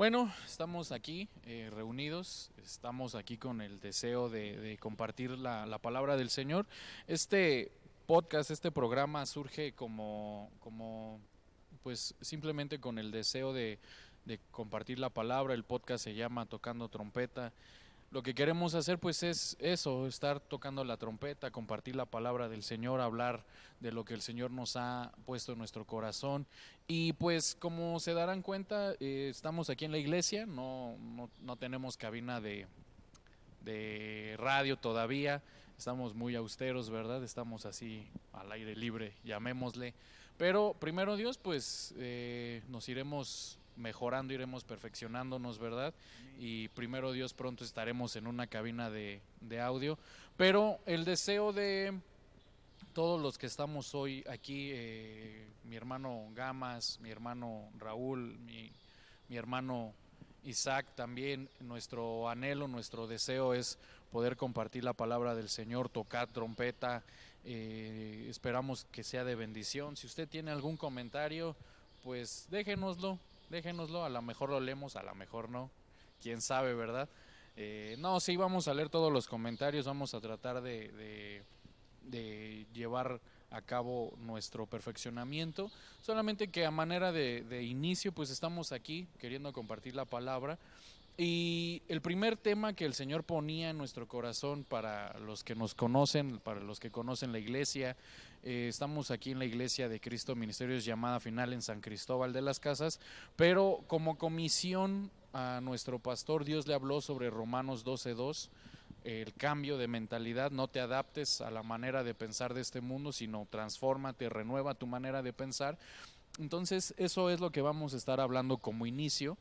Bueno, estamos aquí eh, reunidos, estamos aquí con el deseo de, compartir la, palabra del Señor. Este podcast, este programa surge como, como pues simplemente con el deseo de, de compartir la palabra. El podcast se llama Tocando Trompeta lo que queremos hacer pues es eso, estar tocando la trompeta, compartir la palabra del Señor, hablar de lo que el Señor nos ha puesto en nuestro corazón. Y pues como se darán cuenta, eh, estamos aquí en la iglesia, no, no, no tenemos cabina de, de radio todavía, estamos muy austeros, ¿verdad? Estamos así al aire libre, llamémosle. Pero primero Dios, pues eh, nos iremos mejorando, iremos perfeccionándonos, ¿verdad? Y primero Dios pronto estaremos en una cabina de, audio. Pero el deseo de todos los que estamos hoy aquí, eh, mi hermano Gamas, mi hermano Raúl, mi, mi hermano Isaac también, nuestro anhelo, nuestro deseo es poder compartir la palabra del Señor, tocar trompeta, eh, esperamos que sea de bendición. Si usted tiene algún comentario, pues déjenoslo, déjenoslo, a lo mejor lo leemos, a lo mejor no, quién sabe, ¿verdad? Eh, no, sí, vamos a leer todos los comentarios, vamos a tratar de, llevar a cabo nuestro perfeccionamiento, solamente que a manera de, de inicio, pues estamos aquí queriendo compartir la palabra. Y el primer tema que el Señor ponía en nuestro corazón para los que nos conocen, para los que conocen la iglesia, eh, estamos aquí en la iglesia de Cristo Ministerios llamada final en San Cristóbal de las Casas, pero como comisión a nuestro pastor Dios le habló sobre Romanos 12.2, el cambio de mentalidad, no te adaptes a la manera de pensar de este mundo, sino transfórmate, renueva tu manera de pensar. Entonces eso es lo que vamos a estar hablando como inicio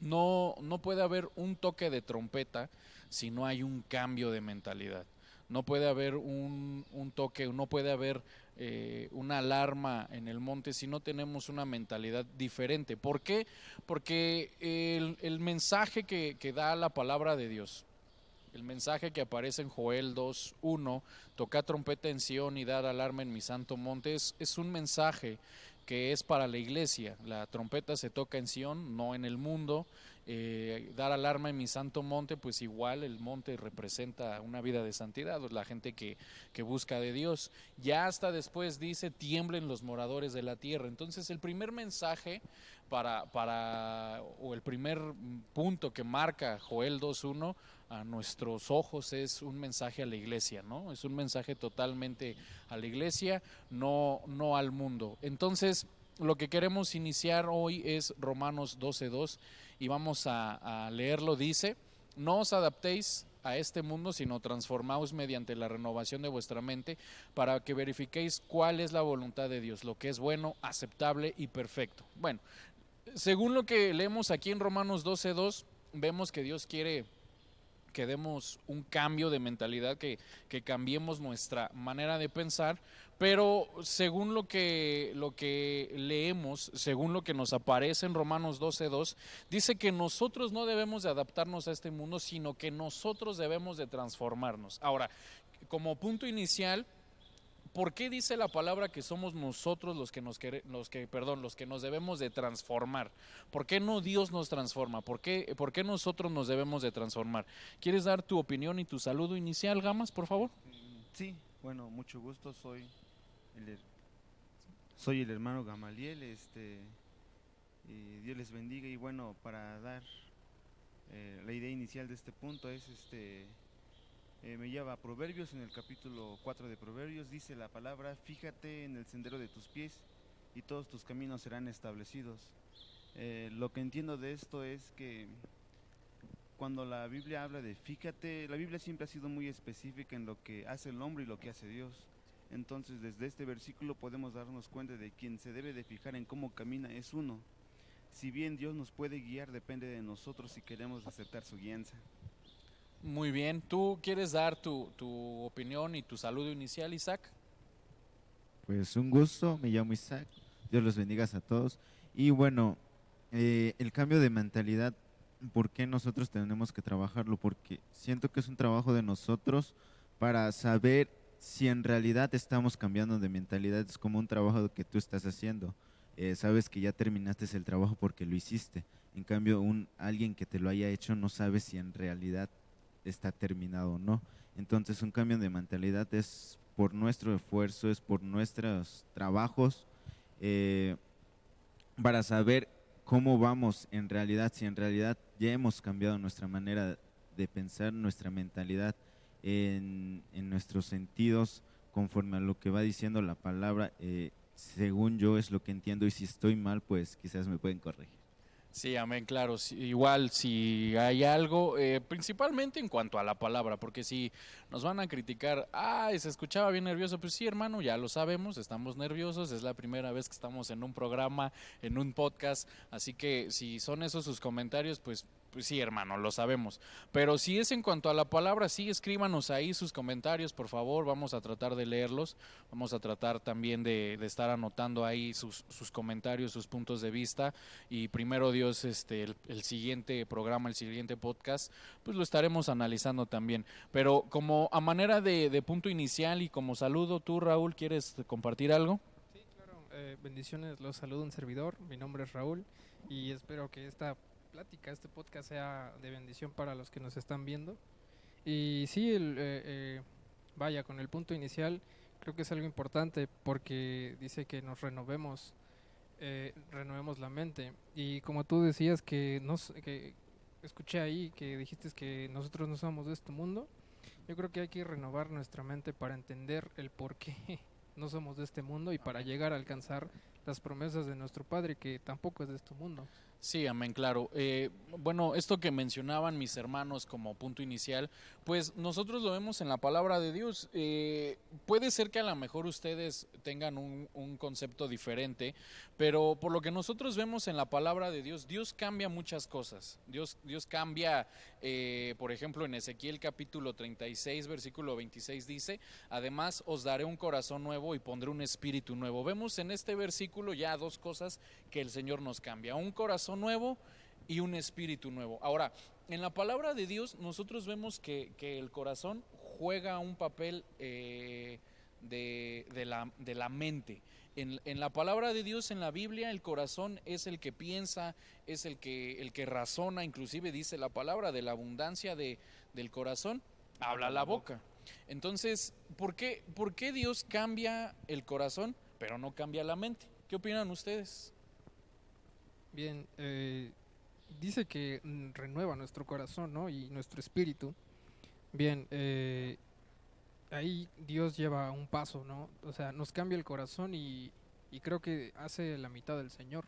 no, no puede haber un toque de trompeta si no hay un cambio de mentalidad. No puede haber un, un toque, no puede haber eh, una alarma en el monte si no tenemos una mentalidad diferente. ¿Por qué? Porque el, el mensaje que, que da la palabra de Dios, el mensaje que aparece en Joel 2.1, toca trompeta en Sion y dar alarma en mi santo monte, es, es un mensaje que es para la iglesia. La trompeta se toca en Sion, no en el mundo. Eh, dar alarma en mi santo monte, pues igual el monte representa una vida de santidad, la gente que, que busca de Dios. Ya hasta después dice, tiemblen los moradores de la tierra. Entonces el primer mensaje para, para o el primer punto que marca Joel 2.1 a nuestros ojos es un mensaje a la iglesia, ¿no? Es un mensaje totalmente a la iglesia, no, no al mundo. Entonces, lo que queremos iniciar hoy es Romanos 12.2 y vamos a, leerlo. Dice, no os adaptéis a este mundo, sino transformaos mediante la renovación de vuestra mente para que verifiquéis cuál es la voluntad de Dios, lo que es bueno, aceptable y perfecto. Bueno, según lo que leemos aquí en Romanos 12.2, vemos que Dios quiere que demos un cambio de mentalidad, que, que, cambiemos nuestra manera de pensar, pero según lo que, lo que leemos, según lo que nos aparece en Romanos 12.2, dice que nosotros no debemos de adaptarnos a este mundo, sino que nosotros debemos de transformarnos. Ahora, como punto inicial, ¿Por qué dice la palabra que somos nosotros los que nos los que, perdón, los que nos debemos de transformar? ¿Por qué no Dios nos transforma? ¿Por qué, ¿Por qué nosotros nos debemos de transformar? ¿Quieres dar tu opinión y tu saludo inicial, Gamas, por favor? Sí, bueno, mucho gusto, soy soy el hermano Gamaliel, este, y Dios les bendiga y bueno, para dar eh, la idea inicial de este punto es este eh, me lleva a Proverbios, en el capítulo 4 de Proverbios, dice la palabra, fíjate en el sendero de tus pies y todos tus caminos serán establecidos. Eh, lo que entiendo de esto es que cuando la Biblia habla de fíjate, la Biblia siempre ha sido muy específica en lo que hace el hombre y lo que hace Dios. Entonces desde este versículo podemos darnos cuenta de quien se debe de fijar en cómo camina es uno. Si bien Dios nos puede guiar, depende de nosotros si queremos aceptar su guianza. Muy bien, ¿tú quieres dar tu, opinión y tu saludo inicial, Isaac? Pues un gusto, me llamo Isaac, Dios los bendiga a todos. Y bueno, eh, el cambio de mentalidad, ¿por qué nosotros tenemos que trabajarlo? Porque siento que es un trabajo de nosotros para saber si en realidad estamos cambiando de mentalidad, es como un trabajo que tú estás haciendo. eh, sabes que ya terminaste el trabajo porque lo hiciste. En cambio, un alguien que te lo haya hecho no sabe si en realidad está terminado o no. Entonces, un cambio de mentalidad es por nuestro esfuerzo, es por nuestros trabajos, eh, para saber cómo vamos en realidad, si en realidad ya hemos cambiado nuestra manera de pensar, nuestra mentalidad en, nuestros sentidos, conforme a lo que va diciendo la palabra, eh, según yo es lo que entiendo y si estoy mal, pues quizás me pueden corregir. Sí, amén, claro. igual, si hay algo, eh, principalmente en cuanto a la palabra, porque si nos van a criticar, ah, se escuchaba bien nervioso, pues sí, hermano, ya lo sabemos, estamos nerviosos, es la primera vez que estamos en un programa, en un podcast, así que si son esos sus comentarios, pues pues sí, hermano, lo sabemos. Pero si es en cuanto a la palabra, sí, escríbanos ahí sus comentarios, por favor. Vamos a tratar de leerlos. Vamos a tratar también de, estar anotando ahí sus, comentarios, sus puntos de vista. Y primero Dios, este, el, siguiente programa, el siguiente podcast, pues lo estaremos analizando también. Pero como a manera de, punto inicial y como saludo, tú, Raúl, ¿quieres compartir algo? Eh, bendiciones, los saludo un servidor. Mi nombre es Raúl y espero que esta plática, este podcast sea de bendición para los que nos están viendo. Y sí, el, eh, eh, vaya, con el punto inicial, creo que es algo importante porque dice que nos renovemos, eh, renovemos la mente. Y como tú decías que, nos, que escuché ahí que dijiste que nosotros no somos de este mundo, yo creo que hay que renovar nuestra mente para entender el por qué no somos de este mundo y para llegar a alcanzar las promesas de nuestro Padre que tampoco es de este mundo. Sí, amén, claro. Eh, bueno, esto que mencionaban mis hermanos como punto inicial, pues nosotros lo vemos en la palabra de Dios. Eh, puede ser que a lo mejor ustedes tengan un, concepto diferente, pero por lo que nosotros vemos en la palabra de Dios, Dios cambia muchas cosas. Dios, Dios cambia, eh, por ejemplo, en Ezequiel capítulo 36, versículo 26 dice, además os daré un corazón nuevo y pondré un espíritu nuevo. Vemos en este versículo ya dos cosas que el Señor nos cambia. Un corazón nuevo y un espíritu nuevo. Ahora, en la palabra de Dios nosotros vemos que, el corazón juega un papel eh, de, la, de, la, mente. En, la palabra de Dios, en la Biblia, el corazón es el que piensa, es el que, el que razona, inclusive dice la palabra de la abundancia de, del corazón, habla la boca. Entonces, ¿por qué, ¿por qué Dios cambia el corazón, pero no cambia la mente? ¿Qué opinan ustedes? Bien, eh, dice que mm, renueva nuestro corazón ¿no? y nuestro espíritu. Bien, eh, ahí Dios lleva un paso, ¿no? O sea, nos cambia el corazón y, creo que hace la mitad del Señor.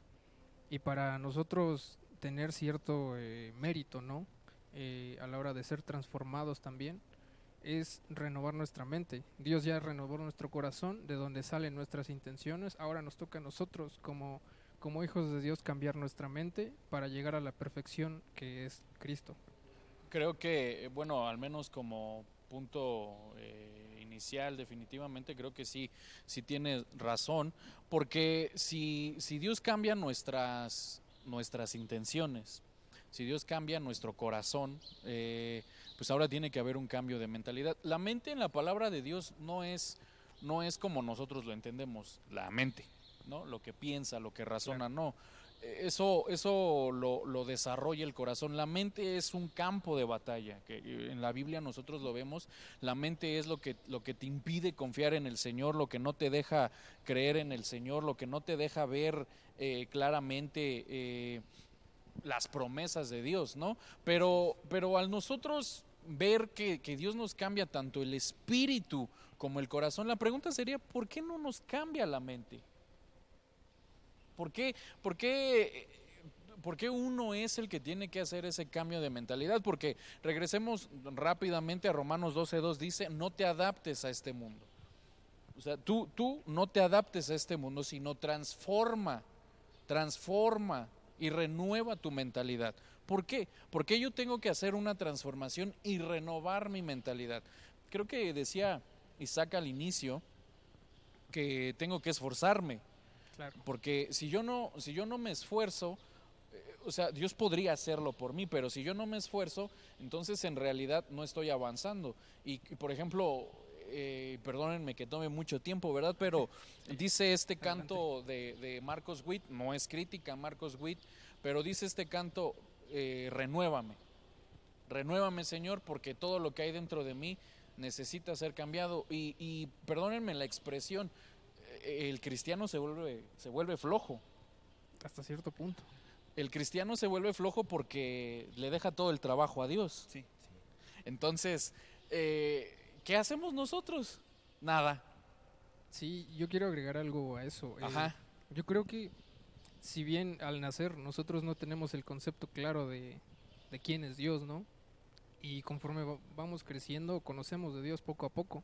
Y para nosotros tener cierto eh, mérito, ¿no? a la hora de ser transformados también, es renovar nuestra mente. Dios ya renovó nuestro corazón, de donde salen nuestras intenciones. Ahora nos toca a nosotros como como hijos de Dios cambiar nuestra mente para llegar a la perfección que es Cristo. Creo que, bueno, al menos como punto eh, inicial, definitivamente creo que sí, sí tienes razón, porque si, si Dios cambia nuestras, nuestras intenciones, si Dios cambia nuestro corazón, eh, pues ahora tiene que haber un cambio de mentalidad. La mente en la palabra de Dios no es, no es como nosotros lo entendemos, la mente. ¿no? Lo que piensa, lo que razona, no. E, eso, eso lo, lo, desarrolla el corazón. La mente es un campo de batalla, que eh, en la Biblia nosotros lo vemos. La mente es lo que, lo que te impide confiar en el Señor, lo que no te deja creer en el Señor, lo que no te deja ver eh, claramente eh, las promesas de Dios, ¿no? Pero, pero al nosotros ver que, que Dios nos cambia tanto el espíritu como el corazón, la pregunta sería, ¿por qué no nos cambia la mente? ¿Por qué, por qué, por qué uno es el que tiene que hacer ese cambio de mentalidad? Porque regresemos rápidamente a Romanos 12.2, dice, no te adaptes a este mundo. O sea, tú, tú no te adaptes a este mundo, sino transforma, transforma y renueva tu mentalidad. ¿Por qué? Porque yo tengo que hacer una transformación y renovar mi mentalidad. Creo que decía Isaac al inicio que tengo que esforzarme. Porque si yo no, si yo no me esfuerzo, eh, o sea, Dios podría hacerlo por mí, pero si yo no me esfuerzo, entonces en realidad no estoy avanzando. Y, por ejemplo, eh, perdónenme que tome mucho tiempo, ¿verdad? Pero dice este canto de, de Marcos Witt, no es crítica Marcos Witt, pero dice este canto, eh, renuévame, renuévame Señor, porque todo lo que hay dentro de mí necesita ser cambiado. Y, y perdónenme la expresión, el cristiano se vuelve, se vuelve flojo. Hasta cierto punto. El cristiano se vuelve flojo porque le deja todo el trabajo a Dios. Sí. Entonces, eh, ¿qué hacemos nosotros? Nada. Sí, yo quiero agregar algo a eso. eh, Ajá. Yo creo que si bien al nacer nosotros no tenemos el concepto claro de, de quién es Dios, ¿no? Y conforme va- vamos creciendo, conocemos de Dios poco a poco.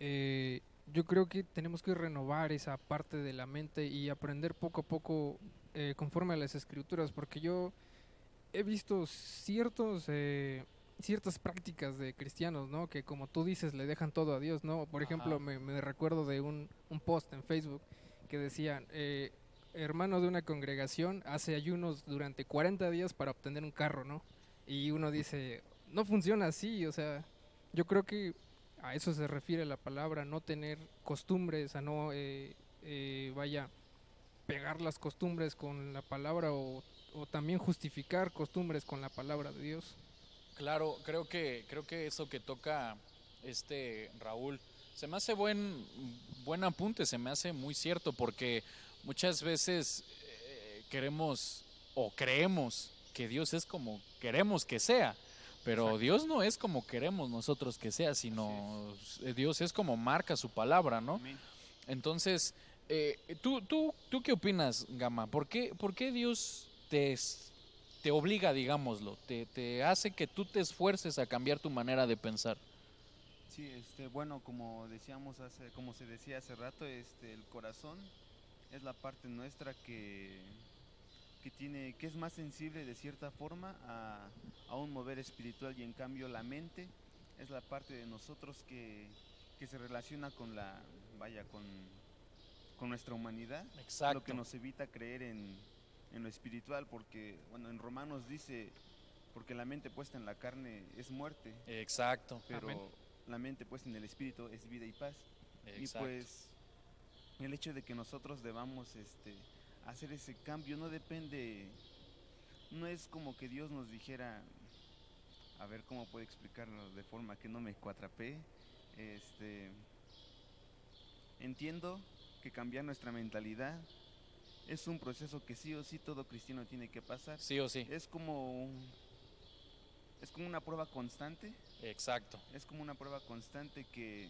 Eh, yo creo que tenemos que renovar esa parte de la mente y aprender poco a poco eh, conforme a las escrituras, porque yo he visto ciertos eh, ciertas prácticas de cristianos, ¿no? Que como tú dices le dejan todo a Dios, ¿no? Por ejemplo, Ajá. me, recuerdo de un, un post en Facebook que decían eh, hermano de una congregación hace ayunos durante 40 días para obtener un carro, ¿no? Y uno dice, no funciona así, o sea, yo creo que a eso se refiere la palabra, no tener costumbres, a no, eh, eh, vaya, pegar las costumbres con la palabra o, también justificar costumbres con la palabra de Dios. Claro, creo que, creo que eso que toca este Raúl, se me hace buen, buen apunte, se me hace muy cierto, porque muchas veces eh, queremos o creemos que Dios es como queremos que sea, pero Exacto. Dios no es como queremos nosotros que sea, sino eh, Dios es como marca su palabra, ¿no? Amén. Entonces, eh, ¿tú, tú, ¿tú qué opinas, Gama? ¿Por qué, por qué Dios te, es- te obliga, digámoslo, te, te hace que tú te esfuerces a cambiar tu manera de pensar? Sí, este, bueno, como decíamos hace, como se decía hace rato, este, el corazón es la parte nuestra que, que tiene, que es más sensible de cierta forma a, a un mover espiritual y en cambio la mente es la parte de nosotros que, que se relaciona con la, vaya, con, con nuestra humanidad, Exacto. lo que nos evita creer en, en lo espiritual, porque, bueno, en Romanos dice, porque la mente puesta en la carne es muerte, Exacto. pero Amén. la mente puesta en el espíritu es vida y paz. Y Exacto. pues el hecho de que nosotros debamos este, hacer ese cambio no depende, no es como que Dios nos dijera, a ver cómo puedo explicarlo de forma que no me cuatrapee. Este, entiendo que cambiar nuestra mentalidad es un proceso que sí o sí todo cristiano tiene que pasar. sí o sí. Es como es como una prueba constante Exacto. es como una prueba constante que,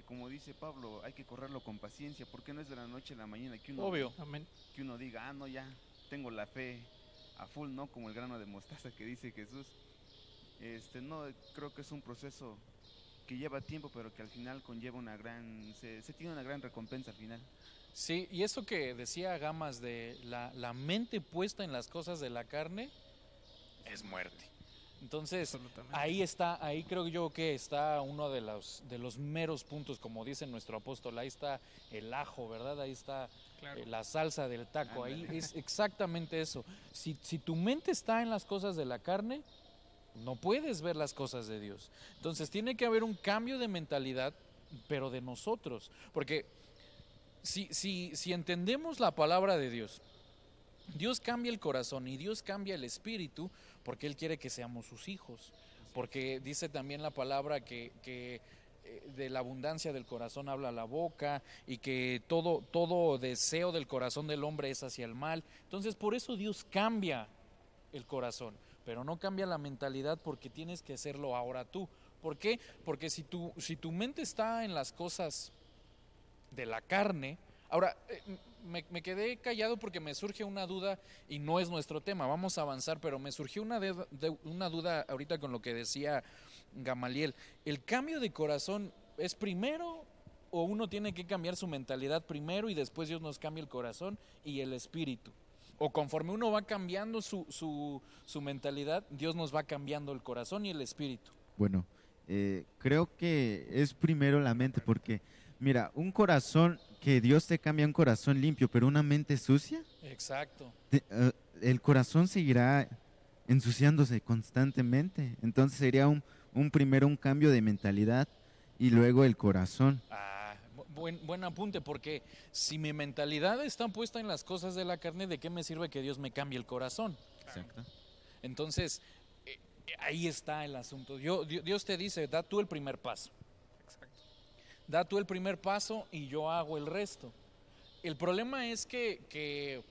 que como dice Pablo, hay que correrlo con paciencia, porque no es de la noche a la mañana que uno, Obvio. Amén. que uno diga, ah, no, ya tengo la fe a full, ¿no? Como el grano de mostaza que dice Jesús. Este, no, creo que es un proceso que lleva tiempo, pero que al final conlleva una gran, se, se tiene una gran recompensa al final. Sí, y eso que decía Gamas de la, la mente puesta en las cosas de la carne es muerte. Entonces. Ahí está, ahí creo yo que está uno de los, de los meros puntos, como dice nuestro apóstol, ahí está el ajo, ¿verdad? Ahí está Claro. eh, la salsa del taco, ahí es exactamente eso. Si, si tu mente está en las cosas de la carne, no puedes ver las cosas de Dios. Entonces tiene que haber un cambio de mentalidad, pero de nosotros, porque si, si, si entendemos la palabra de Dios, Dios cambia el corazón y Dios cambia el espíritu porque Él quiere que seamos sus hijos. Porque dice también la palabra que, que, eh, de la abundancia del corazón habla la boca y que todo, todo deseo del corazón del hombre es hacia el mal. Entonces por eso Dios cambia el corazón, pero no cambia la mentalidad porque tienes que hacerlo ahora tú. ¿Por qué? Porque si tu, si tu mente está en las cosas de la carne, ahora eh, me, quedé callado porque me surge una duda y no es nuestro tema, vamos a avanzar, pero me surgió una, una duda ahorita con lo que decía Gamaliel. ¿El cambio de corazón es primero o uno tiene que cambiar su mentalidad primero y después Dios nos cambia el corazón y el espíritu? O conforme uno va cambiando su, su, su mentalidad, Dios nos va cambiando el corazón y el espíritu. Bueno, eh, creo que es primero la mente, porque, mira, un corazón, que Dios te cambia un corazón limpio, pero una mente sucia, Exacto. te- eh, el corazón seguirá ensuciándose constantemente. Entonces sería un, un primero un cambio de mentalidad y luego el corazón. Ah, bu- buen, buen apunte, porque si mi mentalidad está puesta en las cosas de la carne, ¿de qué me sirve que Dios me cambie el corazón? Exacto. Entonces, eh, eh, ahí está el asunto. Yo- Di- Dios te dice, da tú el primer paso. Da tú el primer paso y yo hago el resto. El problema es que, que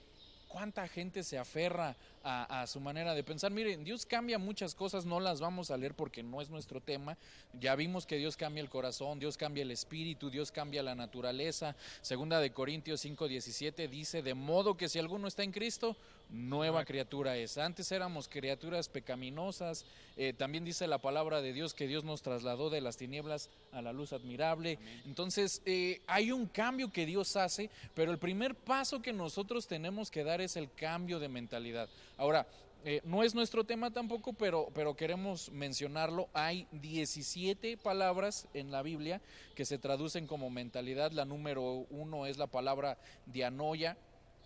cuánta gente se aferra a, a su manera de pensar. Miren, Dios cambia muchas cosas, no las vamos a leer porque no es nuestro tema. Ya vimos que Dios cambia el corazón, Dios cambia el espíritu, Dios cambia la naturaleza. Segunda de Corintios 5:17 dice, de modo que si alguno está en Cristo, nueva criatura es. Antes éramos criaturas pecaminosas. Eh, también dice la palabra de Dios que Dios nos trasladó de las tinieblas a la luz admirable. Entonces, eh, hay un cambio que Dios hace, pero el primer paso que nosotros tenemos que dar es el cambio de mentalidad. Ahora, eh, no es nuestro tema tampoco, pero, pero queremos mencionarlo. Hay 17 palabras en la Biblia que se traducen como mentalidad. La número uno es la palabra dianoia,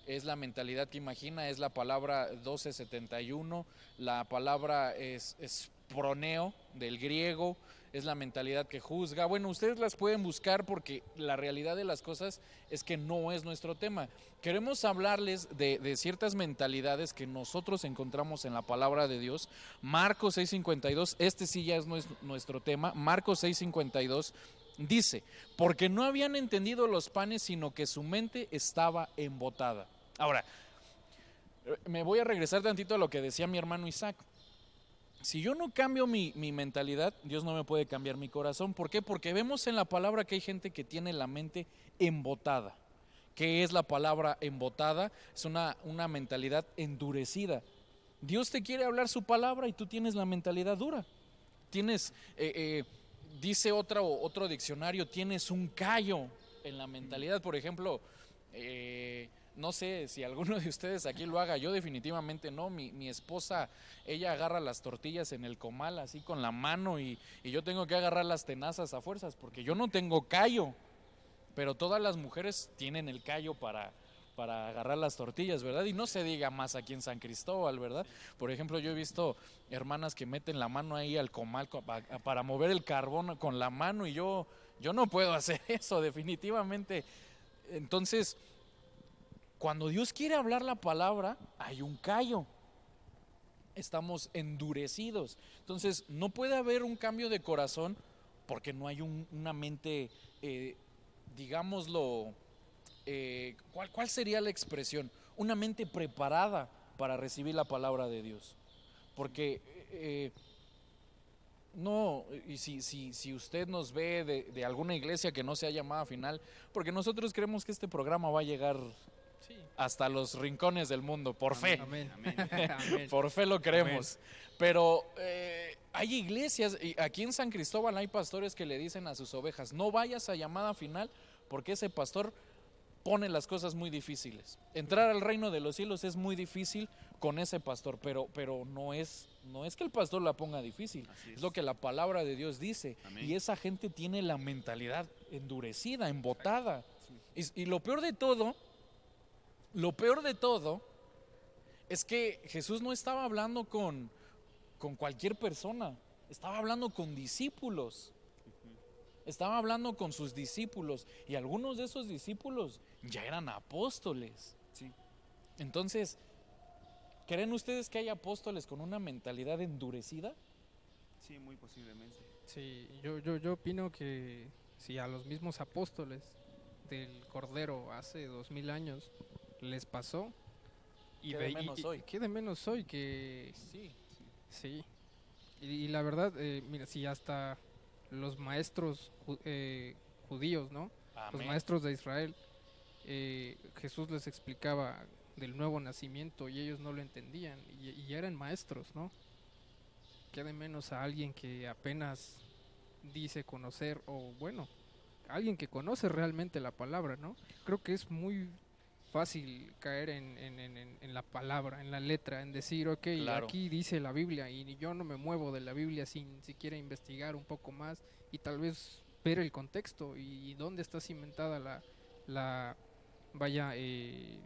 es la mentalidad que imagina, es la palabra 1271, la palabra es, es proneo del griego, es la mentalidad que juzga. Bueno, ustedes las pueden buscar porque la realidad de las cosas es que no es nuestro tema. Queremos hablarles de, ciertas mentalidades que nosotros encontramos en la palabra de Dios. Marcos 6:52, este sí ya es nues- nuestro tema. Marcos 6:52 dice, porque no habían entendido los panes, sino que su mente estaba embotada. Ahora, eh, me voy a regresar tantito a lo que decía mi hermano Isaac. Si yo no cambio mi, mi mentalidad, Dios no me puede cambiar mi corazón. ¿Por qué? Porque vemos en la palabra que hay gente que tiene la mente embotada. ¿Qué es la palabra embotada? Es una, una mentalidad endurecida. Dios te quiere hablar su palabra y tú tienes la mentalidad dura. Tienes, eh, eh, dice otro, otro diccionario, tienes un callo en la mentalidad. Por ejemplo, eh, no sé si alguno de ustedes aquí lo haga, yo definitivamente no. Mi, mi esposa, ella agarra las tortillas en el comal así con la mano y, y yo tengo que agarrar las tenazas a fuerzas porque yo no tengo callo. Pero todas las mujeres tienen el callo para, para agarrar las tortillas, ¿verdad? Y no se diga más aquí en San Cristóbal, ¿verdad? Por ejemplo, yo he visto hermanas que meten la mano ahí al comal co- pa- para mover el carbón con la mano y yo, yo no puedo hacer eso, definitivamente. Entonces, cuando Dios quiere hablar la palabra, hay un callo. Estamos endurecidos. Entonces, no puede haber un cambio de corazón porque no hay un- una mente, eh, digámoslo, eh, ¿cuál, ¿cuál sería la expresión? Una mente preparada para recibir la palabra de Dios. Porque eh, no, y si, si, si usted nos ve de, de alguna iglesia que no sea llamada final, porque nosotros creemos que este programa va a llegar Sí. hasta los rincones del mundo, por fe. Amén. Amén. Amén. Por fe lo creemos. Pero eh, hay iglesias, y aquí en San Cristóbal hay pastores que le dicen a sus ovejas, no vayas a llamada final porque ese pastor pone las cosas muy difíciles. Entrar al reino de los cielos es muy difícil con ese pastor, pero, pero no, es, no es que el pastor la ponga difícil, es es. lo que la palabra de Dios dice. Amén. Y esa gente tiene la mentalidad endurecida, embotada. Y, y lo peor de todo, lo peor de todo es que Jesús no estaba hablando con, con cualquier persona, estaba hablando con discípulos. Estaba hablando con sus discípulos y algunos de esos discípulos ya eran apóstoles. Sí. Entonces, ¿creen ustedes que hay apóstoles con una mentalidad endurecida? Sí, muy posiblemente. Sí, yo, yo, yo opino que si a los mismos apóstoles del Cordero hace dos mil años les pasó, y ¿Qué de ve- menos y- hoy? ¿qué de menos hoy? Que Sí. sí. Y, y la verdad, eh, mira, si hasta los maestros ju- eh, judíos, ¿no? Los maestros de Israel, eh, Jesús les explicaba del nuevo nacimiento y ellos no lo entendían y, y eran maestros, ¿no? Qué de menos a alguien que apenas dice conocer o bueno, alguien que conoce realmente la palabra, ¿no? Creo que es muy fácil caer en, en- en- la palabra, en la letra, en decir, ok, Claro. aquí dice la Biblia y yo no me muevo de la Biblia sin siquiera investigar un poco más y tal vez ver el contexto y, dónde está cimentada la, la vaya, eh,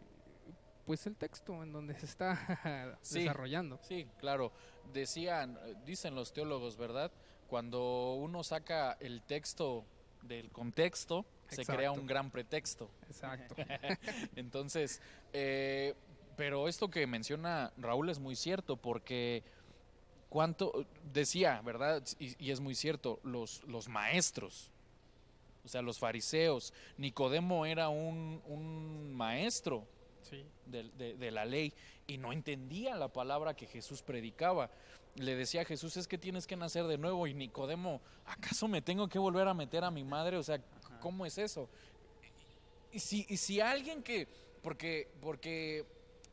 pues el texto en donde se está Sí. desarrollando. Sí, claro. Decían, dicen los teólogos, ¿verdad? cuando uno saca el texto del contexto, se crea un gran pretexto. Exacto. Entonces, eh, pero esto que menciona Raúl es muy cierto porque cuánto decía, ¿verdad? Y, y es muy cierto, los, los maestros, o sea, los fariseos, Nicodemo era un, un maestro Sí. de, de- de la ley y no entendía la palabra que Jesús predicaba. Le decía a Jesús, es que tienes que nacer de nuevo y Nicodemo, ¿acaso me tengo que volver a meter a mi madre? O sea, ¿cómo es eso? Y si, y si alguien que, porque, porque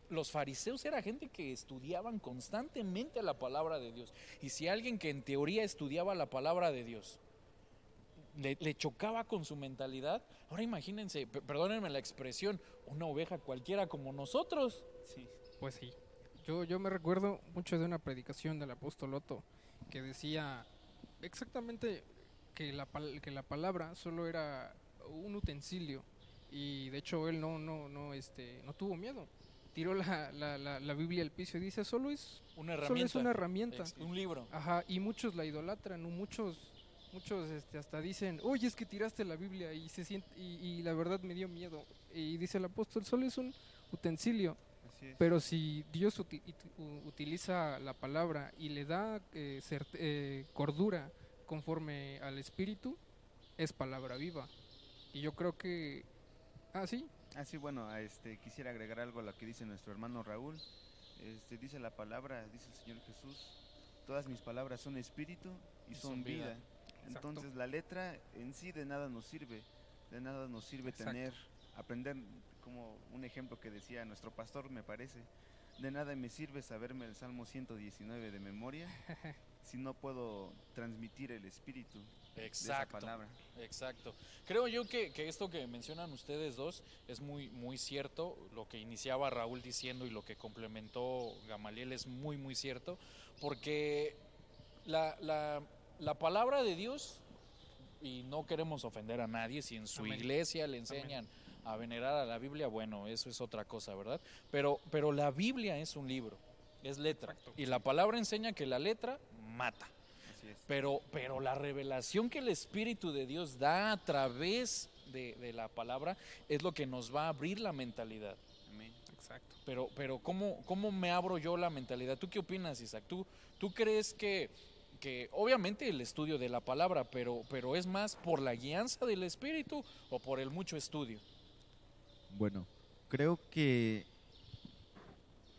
los fariseos era gente que estudiaban constantemente la palabra de Dios. Y si alguien que en teoría estudiaba la palabra de Dios le, le chocaba con su mentalidad, ahora imagínense, pe- perdónenme la expresión, una oveja cualquiera como nosotros. Sí. Pues sí. Yo, yo me recuerdo mucho de una predicación del apóstol Otto que decía exactamente que la, que la palabra solo era un utensilio y de hecho él no, no, no, este, no tuvo miedo. Tiró la, la, la, la Biblia al piso y dice, solo es, Una solo herramienta. es una herramienta. Un libro. Ajá, y muchos la idolatran, muchos, muchos este, hasta dicen, oye, es que tiraste la Biblia y se siente, y, y la verdad me dio miedo. Y dice el apóstol, solo es un utensilio. Pero si Dios uti- utiliza la palabra y le da eh, eh, cordura conforme al Espíritu, es palabra viva. Y yo creo que... Ah, sí. Ah, sí, bueno, este, quisiera agregar algo a lo que dice nuestro hermano Raúl. Este, dice la palabra, dice el Señor Jesús, todas mis palabras son espíritu y son, son vida. Entonces la letra en sí de nada nos sirve, de nada nos sirve Exacto. tener, aprender, como un ejemplo que decía nuestro pastor, me parece, de nada me sirve saberme el Salmo 119 de memoria si no puedo transmitir el espíritu de esa Exacto. palabra. Exacto. Creo yo que, que esto que mencionan ustedes dos es muy, muy cierto. Lo que iniciaba Raúl diciendo y lo que complementó Gamaliel es muy, muy cierto. Porque la, la- la palabra de Dios, y no queremos ofender a nadie, si en su Amén. iglesia le enseñan a venerar a la Biblia, bueno, eso es otra cosa, ¿verdad? Pero, pero la Biblia es un libro, es letra. Exacto. Y la palabra enseña que la letra mata. Así es. Pero, pero la revelación que el Espíritu de Dios da a través de, de la palabra es lo que nos va a abrir la mentalidad. Amén. Exacto. Pero, pero ¿cómo, ¿cómo me abro yo la mentalidad? ¿Tú qué opinas, Isaac? ¿Tú, tú crees que, que obviamente el estudio de la palabra, pero, pero es más por la guianza del Espíritu o por el mucho estudio? Bueno, creo que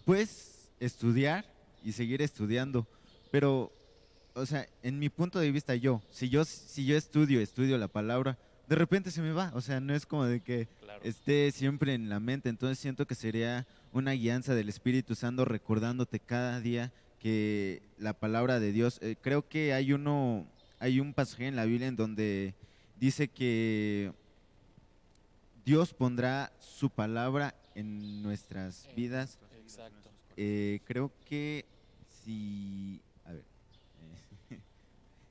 puedes estudiar y seguir estudiando, pero, o sea, en mi punto de vista yo, si yo, si yo estudio, estudio la palabra, de repente se me va, o sea, no es como de que Claro. esté siempre en la mente, entonces siento que sería una guianza del Espíritu Santo recordándote cada día que la palabra de Dios, eh, creo que hay uno, hay un pasaje en la Biblia en donde dice que Dios pondrá su palabra en nuestras vidas. Exacto. Eh, creo que si,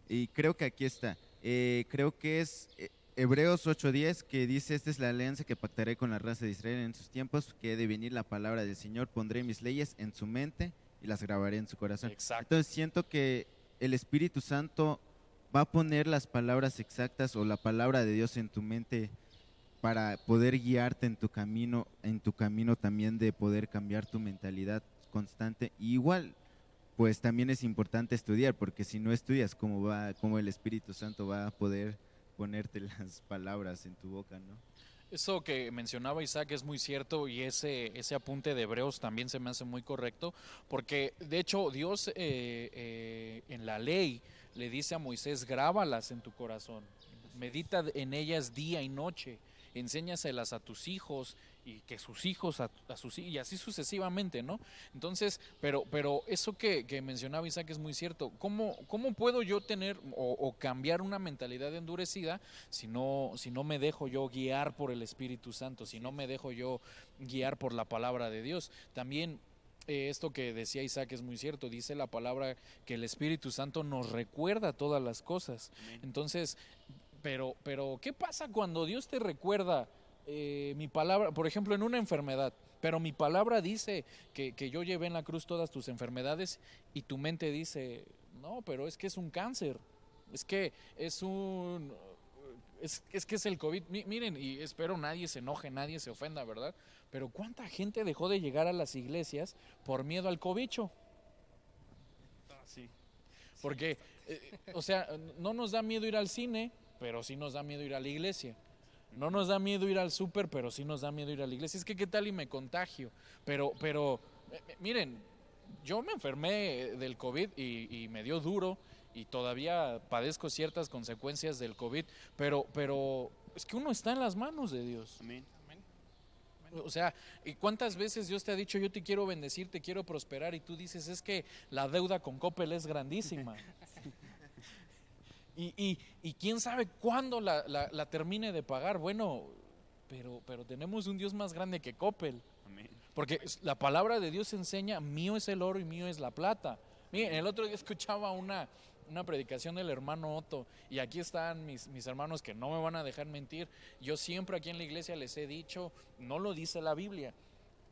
y creo que aquí está. Eh, creo que es eh, Hebreos 8:10 que dice, esta es la alianza que pactaré con la raza de Israel en sus tiempos, que he de venir la palabra del Señor, pondré mis leyes en su mente y las grabaré en su corazón. Exacto. Entonces siento que el Espíritu Santo va a poner las palabras exactas o la palabra de Dios en tu mente para poder guiarte en tu camino, en tu camino también de poder cambiar tu mentalidad constante. Y igual, pues también es importante estudiar, porque si no estudias, ¿cómo va, cómo el Espíritu Santo va a poder ponerte las palabras en tu boca, no? Eso que mencionaba Isaac es muy cierto y ese, ese apunte de Hebreos también se me hace muy correcto, porque de hecho Dios eh, eh, en la ley le dice a Moisés, grábalas en tu corazón, medita en ellas día y noche, enséñaselas a tus hijos y que sus hijos a, a sus y así sucesivamente, ¿no? Entonces, pero, pero eso que, que mencionaba Isaac es muy cierto. ¿Cómo, cómo puedo yo tener o, o cambiar una mentalidad endurecida si no, si no me dejo yo guiar por el Espíritu Santo, si no me dejo yo guiar por la palabra de Dios? También eh, esto que decía Isaac es muy cierto. Dice la palabra que el Espíritu Santo nos recuerda todas las cosas. Entonces, pero, pero, ¿qué pasa cuando Dios te recuerda eh, mi palabra, por ejemplo, en una enfermedad? Pero mi palabra dice que, que yo llevé en la cruz todas tus enfermedades y tu mente dice, no, pero es que es un cáncer. Es que es un... Es, es que es el COVID. Mi- miren, y espero nadie se enoje, nadie se ofenda, ¿verdad? Pero ¿cuánta gente dejó de llegar a las iglesias por miedo al cobicho? Sí. Porque, eh, o sea, no nos da miedo ir al cine, pero sí nos da miedo ir a la iglesia. No nos da miedo ir al súper, pero sí nos da miedo ir a la iglesia. Es que qué tal y me contagio. Pero, pero, eh, eh, miren, yo me enfermé del COVID y, y me dio duro y todavía padezco ciertas consecuencias del COVID, pero, pero es que uno está en las manos de Dios. Amén. O sea, ¿y cuántas veces Dios te ha dicho, yo te quiero bendecir, te quiero prosperar? Y tú dices, es que la deuda con Coppel es grandísima. y, y, y quién sabe cuándo la, la- la termine de pagar. Bueno, pero, pero tenemos un Dios más grande que Coppel. Amén. Porque la palabra de Dios enseña, mío es el oro y mío es la plata. Miren, el otro día escuchaba una, una predicación del hermano Otto y aquí están mis, mis hermanos que no me van a dejar mentir. Yo siempre aquí en la iglesia les he dicho, no lo dice la Biblia.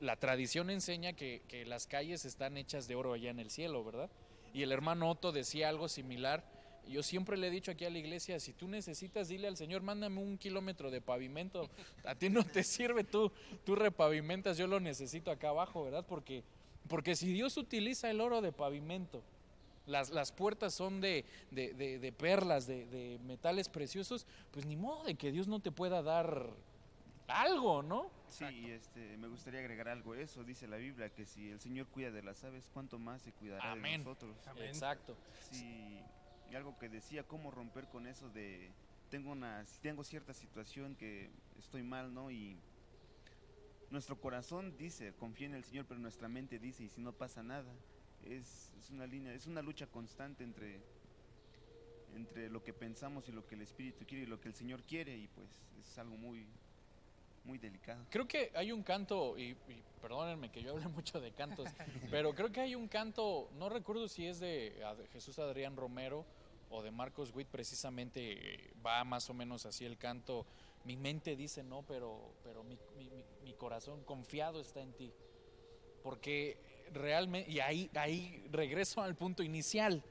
La tradición enseña que, que las calles están hechas de oro allá en el cielo, ¿verdad? Y el hermano Otto decía algo similar. Yo siempre le he dicho aquí a la iglesia, si tú necesitas, dile al Señor, mándame un kilómetro de pavimento. A ti no te sirve, tú, tú repavimentas, yo lo necesito acá abajo, ¿verdad? Porque, porque si Dios utiliza el oro de pavimento, las, las puertas son de, de, de- de perlas, de, de metales preciosos, pues ni modo de que Dios no te pueda dar algo, ¿no? Sí, y este, me gustaría agregar algo. Eso dice la Biblia, que si el Señor cuida de las aves, ¿cuánto más se cuidará Amén. de nosotros? Amén. Exacto. Sí, algo que decía, cómo romper con eso de, tengo una, tengo cierta situación que estoy mal, ¿no? Y nuestro corazón dice, confía en el Señor, pero nuestra mente dice, y si no pasa nada, es, es una línea, es una lucha constante entre, entre lo que pensamos y lo que el Espíritu quiere y lo que el Señor quiere, y pues es algo muy, muy delicado. Creo que hay un canto, y, y perdónenme que yo hable mucho de cantos, pero creo que hay un canto, no recuerdo si es de, Jesús Adrián Romero o de Marcos Witt, precisamente va más o menos así el canto. Mi mente dice no, pero, pero mi, mi- mi- mi corazón confiado está en ti. Porque realmente, y ahí, ahí regreso al punto inicial.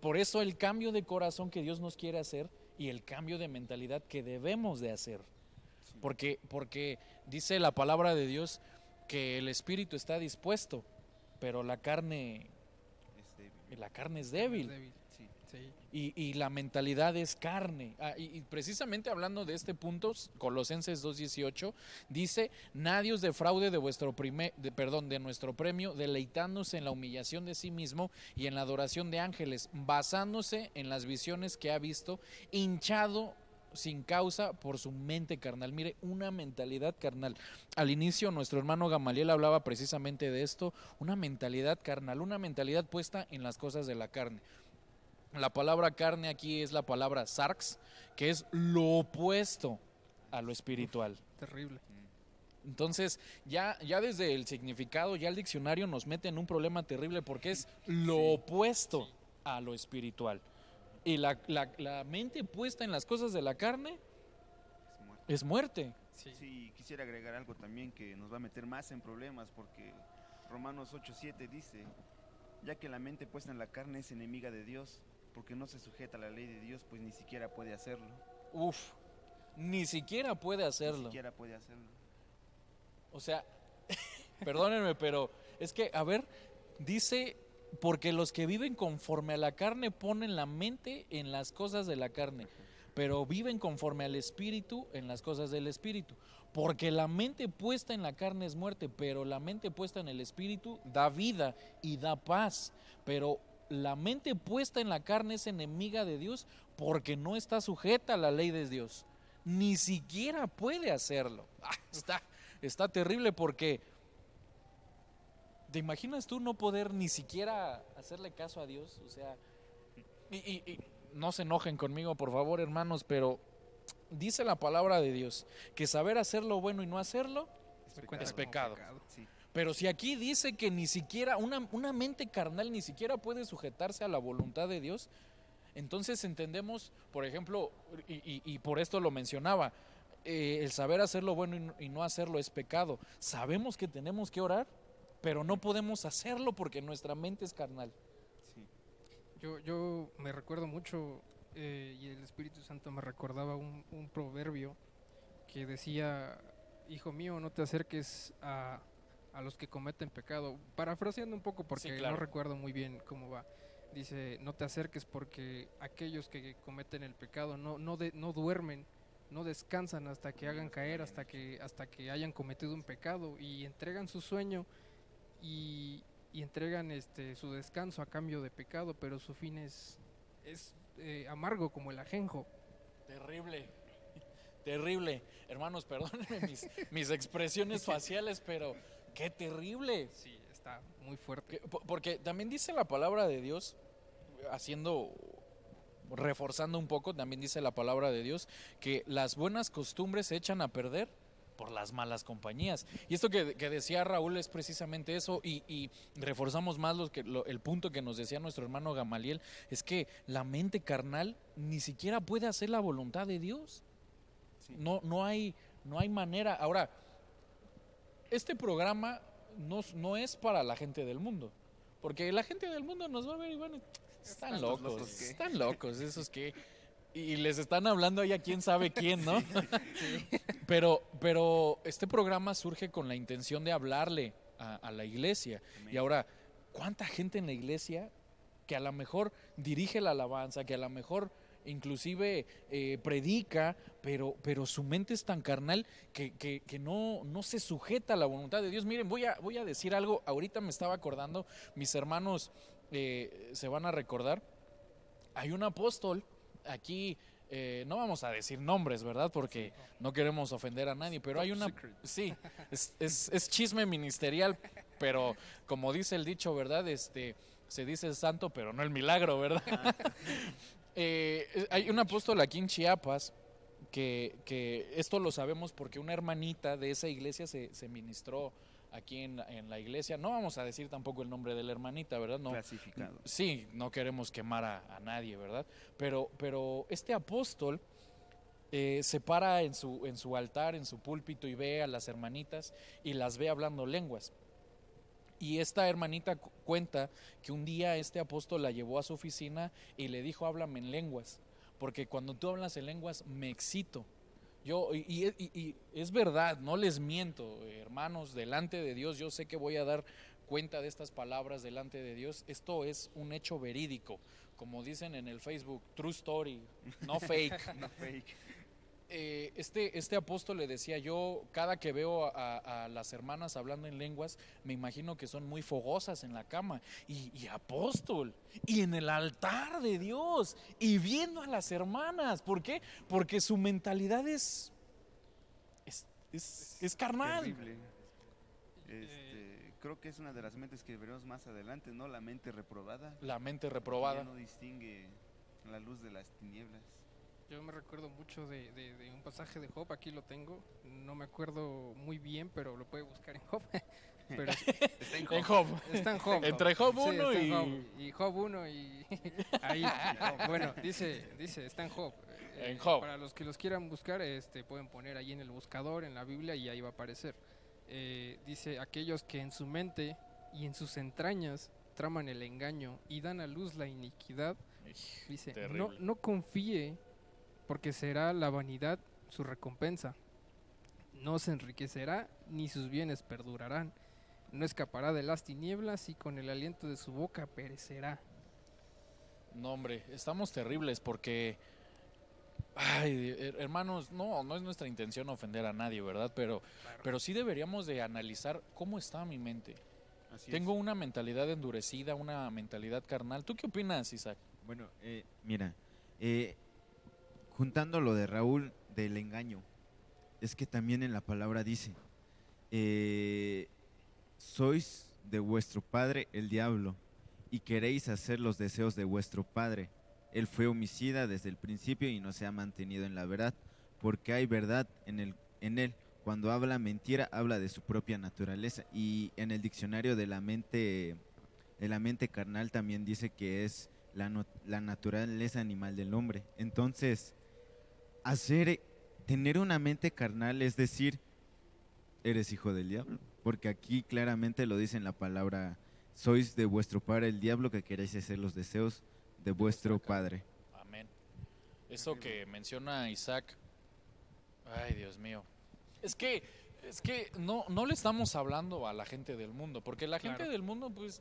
Por eso el cambio de corazón que Dios nos quiere hacer y el cambio de mentalidad que debemos de hacer. Sí. Porque, porque dice la palabra de Dios que el espíritu está dispuesto, pero la carne, Es débil. la carne es débil. Débil, Y, la mentalidad es carne. Ah, y, precisamente hablando de este punto, Colosenses 2.18 dice, nadie os defraude de vuestro primer, de, perdón, de nuestro premio, deleitándose en la humillación de sí mismo y en la adoración de ángeles, basándose en las visiones que ha visto, hinchado sin causa por su mente carnal. Mire, una mentalidad carnal. Al inicio nuestro hermano Gamaliel hablaba precisamente de esto, una mentalidad carnal, una mentalidad puesta en las cosas de la carne. La palabra carne aquí es la palabra sarx, que es lo opuesto a lo espiritual. Terrible. Entonces, ya, ya desde el significado, ya el diccionario nos mete en un problema terrible porque es lo Sí, opuesto a lo espiritual. Y la, la- la mente puesta en las cosas de la carne Es muerte. es muerte. Sí. Sí, quisiera agregar algo también que nos va a meter más en problemas porque Romanos 8:7 dice, ya que la mente puesta en la carne es enemiga de Dios, porque no se sujeta a la ley de Dios, pues ni siquiera puede hacerlo. Uf, ni siquiera puede Ni hacerlo. siquiera puede hacerlo. O sea, perdónenme, pero es que, a ver, dice, porque los que viven conforme a la carne ponen la mente en las cosas de la carne, pero viven conforme al espíritu en las cosas del espíritu. Porque la mente puesta en la carne es muerte, pero la mente puesta en el espíritu da vida y da paz. Pero la mente puesta en la carne es enemiga de Dios porque no está sujeta a la ley de Dios. Ni siquiera puede hacerlo. Ah, está, está terrible porque ¿te imaginas tú no poder ni siquiera hacerle caso a Dios? O sea, y, y- y no se enojen conmigo, por favor, hermanos, pero dice la palabra de Dios que saber hacer lo bueno y no hacerlo, Es pecado. Es pecado. Sí, pero si aquí dice que ni siquiera una, una mente carnal ni siquiera puede sujetarse a la voluntad de Dios, entonces entendemos, por ejemplo, y, por esto lo mencionaba, eh, el saber hacer lo bueno y no, y no hacerlo es pecado. Sabemos que tenemos que orar, pero no podemos hacerlo porque nuestra mente es carnal. sí. Yo, yo me recuerdo mucho eh, y el Espíritu Santo me recordaba un, un proverbio que decía, hijo mío, no te acerques a, a los que cometen pecado. Parafraseando un poco porque Sí, claro. no recuerdo muy bien cómo va. Dice, no te acerques porque aquellos que cometen el pecado no, no, de- no duermen, no descansan hasta que hagan caer, hasta que, hasta que hayan cometido un pecado y entregan su sueño y, y entregan este su descanso a cambio de pecado, pero su fin es, es eh, amargo como el ajenjo. Terrible. Terrible. Hermanos, perdónenme mis, mis expresiones faciales, pero qué terrible. Sí, está muy fuerte. Que- po- Porque también dice la palabra de Dios, haciendo, reforzando un poco, también dice la palabra de Dios, que las buenas costumbres se echan a perder por las malas compañías. Y esto que, que decía Raúl es precisamente eso, y, y reforzamos más lo que, lo- el punto que nos decía nuestro hermano Gamaliel, es que la mente carnal ni siquiera puede hacer la voluntad de Dios. Sí. No, no, hay, no hay manera. Ahora, este programa no, no es para la gente del mundo. Porque la gente del mundo nos va a ver y van Están locos, están locos, esos que... Y les están hablando ahí a quién sabe quién, ¿no? Pero, pero este programa surge con la intención de hablarle a, a la iglesia. Y ahora, ¿cuánta gente en la iglesia que a lo mejor dirige la alabanza, que a lo mejor inclusive eh, predica, pero, pero su mente es tan carnal que, que- que no, no se sujeta a la voluntad de Dios? Miren, voy a, voy a decir algo, ahorita me estaba acordando, mis hermanos eh, se van a recordar, hay un apóstol aquí, eh, no vamos a decir nombres, ¿verdad? Porque no queremos ofender a nadie, pero hay una... Sí, es, es- es chisme ministerial, pero como dice el dicho, ¿verdad? Este, se dice el santo, pero no el milagro, ¿verdad? Eh, hay un apóstol aquí en Chiapas que, que esto lo sabemos porque una hermanita de esa iglesia se, se ministró aquí en, la- en la iglesia. No vamos a decir tampoco el nombre de la hermanita, ¿verdad? No, clasificado. Sí, no queremos quemar a, a nadie, ¿verdad? Pero, pero este apóstol eh, se para en su, en su altar, en su púlpito y ve a las hermanitas y las ve hablando lenguas. Y esta hermanita cu- cuenta que un día este apóstol la llevó a su oficina y le dijo, háblame en lenguas, porque cuando tú hablas en lenguas me excito. Yo, y, y- y- y es verdad, no les miento, hermanos, delante de Dios, yo sé que voy a dar cuenta de estas palabras delante de Dios. Esto es un hecho verídico, como dicen en el Facebook, true story, no fake. No fake. Eh, este, este apóstol le decía yo, cada que veo a, a las hermanas hablando en lenguas, me imagino que son muy fogosas en la cama. Y, y apóstol, y en el altar de Dios, y viendo a las hermanas. ¿Por qué? Porque su mentalidad es, es, es, es carnal. Terrible. Este, creo que es una de las mentes que veremos más adelante, ¿no? La mente reprobada. La mente reprobada. no distingue la luz de las tinieblas. Yo me recuerdo mucho de, de- de un pasaje de Job, aquí lo tengo, no me acuerdo muy bien, pero lo puede buscar en Job. pero Está En Job. está en Job. Entre Job Sí, 1 está en y... Job, y Job 1 y ahí, bueno, dice, dice, está en Job. Eh, En Job. Para los que los quieran buscar, este, pueden poner ahí en el buscador, en la Biblia, y ahí va a aparecer. Eh, dice, aquellos que en su mente y en sus entrañas traman el engaño y dan a luz la iniquidad, dice, no, no confíe, porque será la vanidad su recompensa. No se enriquecerá, ni sus bienes perdurarán. No escapará de las tinieblas y con el aliento de su boca perecerá. No, hombre, estamos terribles porque, ay, her- hermanos, no, no es nuestra intención ofender a nadie, ¿verdad? Pero, pero sí deberíamos de analizar cómo está mi mente. Así Tengo es. una mentalidad endurecida, una mentalidad carnal. ¿Tú qué opinas, Isaac? Bueno, eh, mira, eh, juntando lo de Raúl del engaño, es que también en la palabra dice, eh, sois de vuestro padre el diablo y queréis hacer los deseos de vuestro padre. Él fue homicida desde el principio y no se ha mantenido en la verdad, porque hay verdad en, él. Cuando habla mentira, habla de su propia naturaleza. Y en el diccionario de la mente, de la mente carnal también dice que es la, la naturaleza animal del hombre. Entonces, hacer, tener una mente carnal es decir, eres hijo del diablo. Porque aquí claramente lo dice en la palabra, sois de vuestro padre el diablo que queréis hacer los deseos de vuestro padre. Amén. Eso que menciona Isaac. Ay, Dios mío. Es que, es que no, no le estamos hablando a la gente del mundo, porque la gente Claro. del mundo, pues,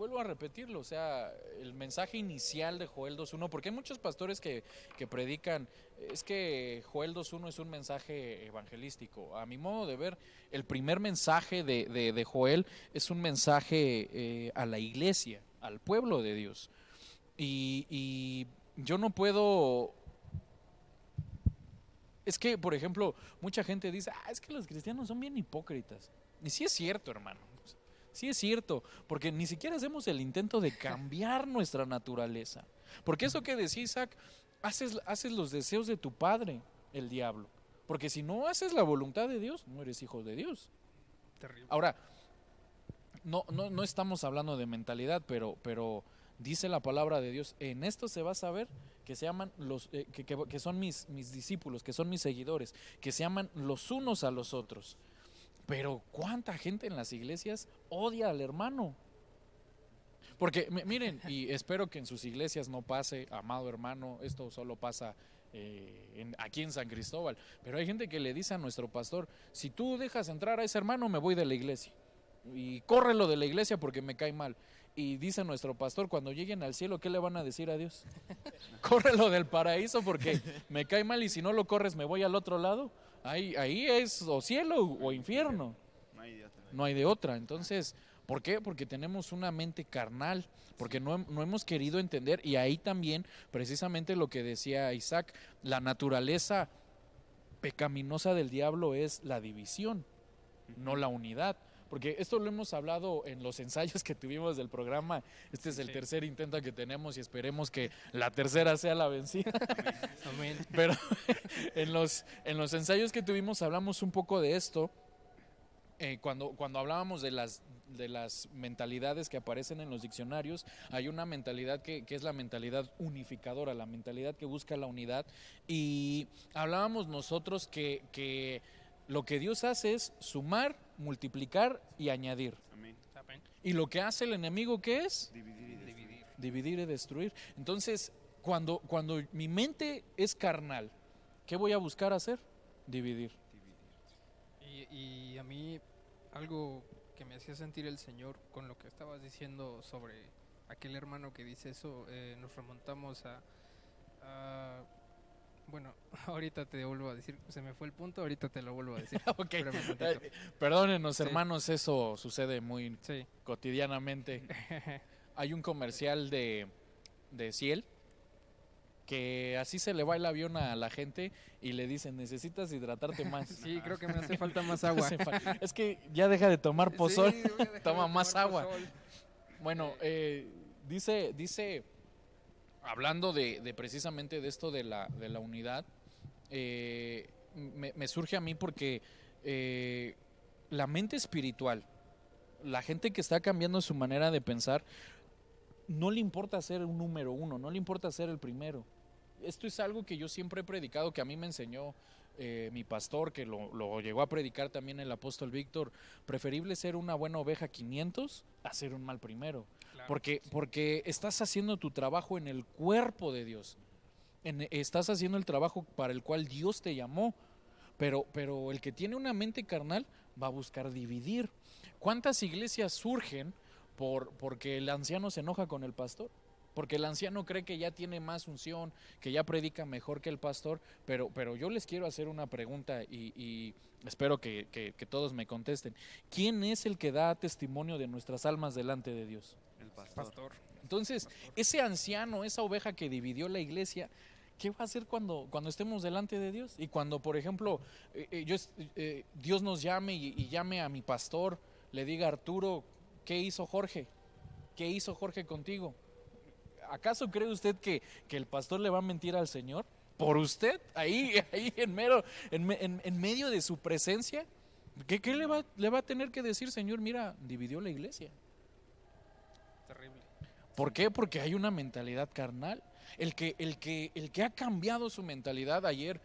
vuelvo a repetirlo, o sea, el mensaje inicial de Joel 2.1, porque hay muchos pastores que, que predican, es que Joel 2.1 es un mensaje evangelístico. A mi modo de ver, el primer mensaje de, de- de Joel es un mensaje eh, a la iglesia, al pueblo de Dios. Y, y yo no puedo... Es que, por ejemplo, mucha gente dice, ah, es que los cristianos son bien hipócritas. Y sí es cierto, hermano. Sí es cierto, porque ni siquiera hacemos el intento de cambiar nuestra naturaleza. Porque eso que decía Isaac, haces, haces los deseos de tu padre, el diablo. Porque si no haces la voluntad de Dios, no eres hijo de Dios. Terrible. Ahora, no, no, no estamos hablando de mentalidad, pero, pero dice la palabra de Dios, en esto se va a saber que se llaman los, eh, que, que- que son mis, mis discípulos, que son mis seguidores, que se aman los unos a los otros. Pero cuánta gente en las iglesias odia al hermano. Porque mi- miren, y espero que en sus iglesias no pase, amado hermano, esto solo pasa eh, en- aquí en San Cristóbal. Pero hay gente que le dice a nuestro pastor, si tú dejas entrar a ese hermano, me voy de la iglesia. Y córrelo de la iglesia porque me cae mal. Y dice nuestro pastor, cuando lleguen al cielo, ¿qué le van a decir a Dios? Córrelo del paraíso porque me cae mal y si no lo corres me voy al otro lado. Ahí, ahí es o cielo o infierno No hay de otra. no hay de otra. Entonces, ¿por qué? Porque tenemos una mente carnal, porque no, no hemos querido entender, y ahí también, precisamente lo que decía Isaac, la naturaleza pecaminosa del diablo es la división, no la unidad. Porque esto lo hemos hablado en los ensayos que tuvimos del programa. Este es el Sí. tercer intento que tenemos y esperemos que la tercera sea la vencida. Amén. Pero en los, en los ensayos que tuvimos hablamos un poco de esto. Eh, cuando, cuando hablábamos de las, de las mentalidades que aparecen en los diccionarios, hay una mentalidad que, que es la mentalidad unificadora, la mentalidad que busca la unidad. Y hablábamos nosotros que, que lo que Dios hace es sumar, multiplicar y añadir. Amén. Y lo que hace el enemigo, ¿qué es? Dividir y destruir. Dividir. dividir y destruir. Entonces, cuando, cuando mi mente es carnal, ¿qué voy a buscar hacer? Dividir. Dividir. Y, y a mí algo que me hacía sentir el Señor con lo que estabas diciendo sobre aquel hermano que dice eso, eh, nos remontamos a, a- Bueno, ahorita te vuelvo a decir, se me fue el punto, ahorita te lo vuelvo a decir. Ok. Espérame un tantito. Eh, Perdónenos, Sí. hermanos, eso sucede muy Sí. cotidianamente. Hay un comercial de, de Ciel que así se le va el avión a la gente y le dicen, necesitas hidratarte más. Sí, creo que me hace falta más agua. Es que ya deja de tomar pozol. Sí, de Toma más agua. pozol. Bueno, eh, dice, dice, hablando de, precisamente de esto de la, unidad, eh, me, surge a mí porque eh, la mente espiritual, la gente que está cambiando su manera de pensar, no le importa ser un número uno, no le importa ser el primero. Esto es algo que yo siempre he predicado, que a mí me enseñó eh, mi pastor, que lo llegó a predicar también el apóstol Víctor. Preferible ser una buena oveja 500 a ser un mal primero. Claro. Porque, porque estás haciendo tu trabajo en el cuerpo de Dios. En- estás haciendo el trabajo para el cual Dios te llamó. Pero, pero el que tiene una mente carnal va a buscar dividir. ¿Cuántas iglesias surgen por, porque el anciano se enoja con el pastor? Porque el anciano cree que ya tiene más unción, que ya predica mejor que el pastor, pero, pero yo les quiero hacer una pregunta y, y espero que, que- que todos me contesten. ¿Quién es el que da testimonio de nuestras almas delante de Dios? Pastor. Pastor. Entonces, pastor. ese anciano, esa oveja que dividió la iglesia, ¿qué va a hacer cuando, cuando estemos delante de Dios? Y cuando, por ejemplo, eh, eh, yo, eh, Dios nos llame y, y llame a mi pastor, le diga Arturo, ¿qué hizo Jorge? ¿Qué hizo Jorge contigo? ¿Acaso cree usted que, que el pastor le va a mentir al Señor? ¿Por usted? Ahí, ahí en, mero, en, me- en- en medio de su presencia. ¿Qué, qué le, va, le va a tener que decir, Señor? Mira, dividió la iglesia. ¿Por qué? Porque hay una mentalidad carnal. El que, el que, el que ha cambiado su mentalidad ayer,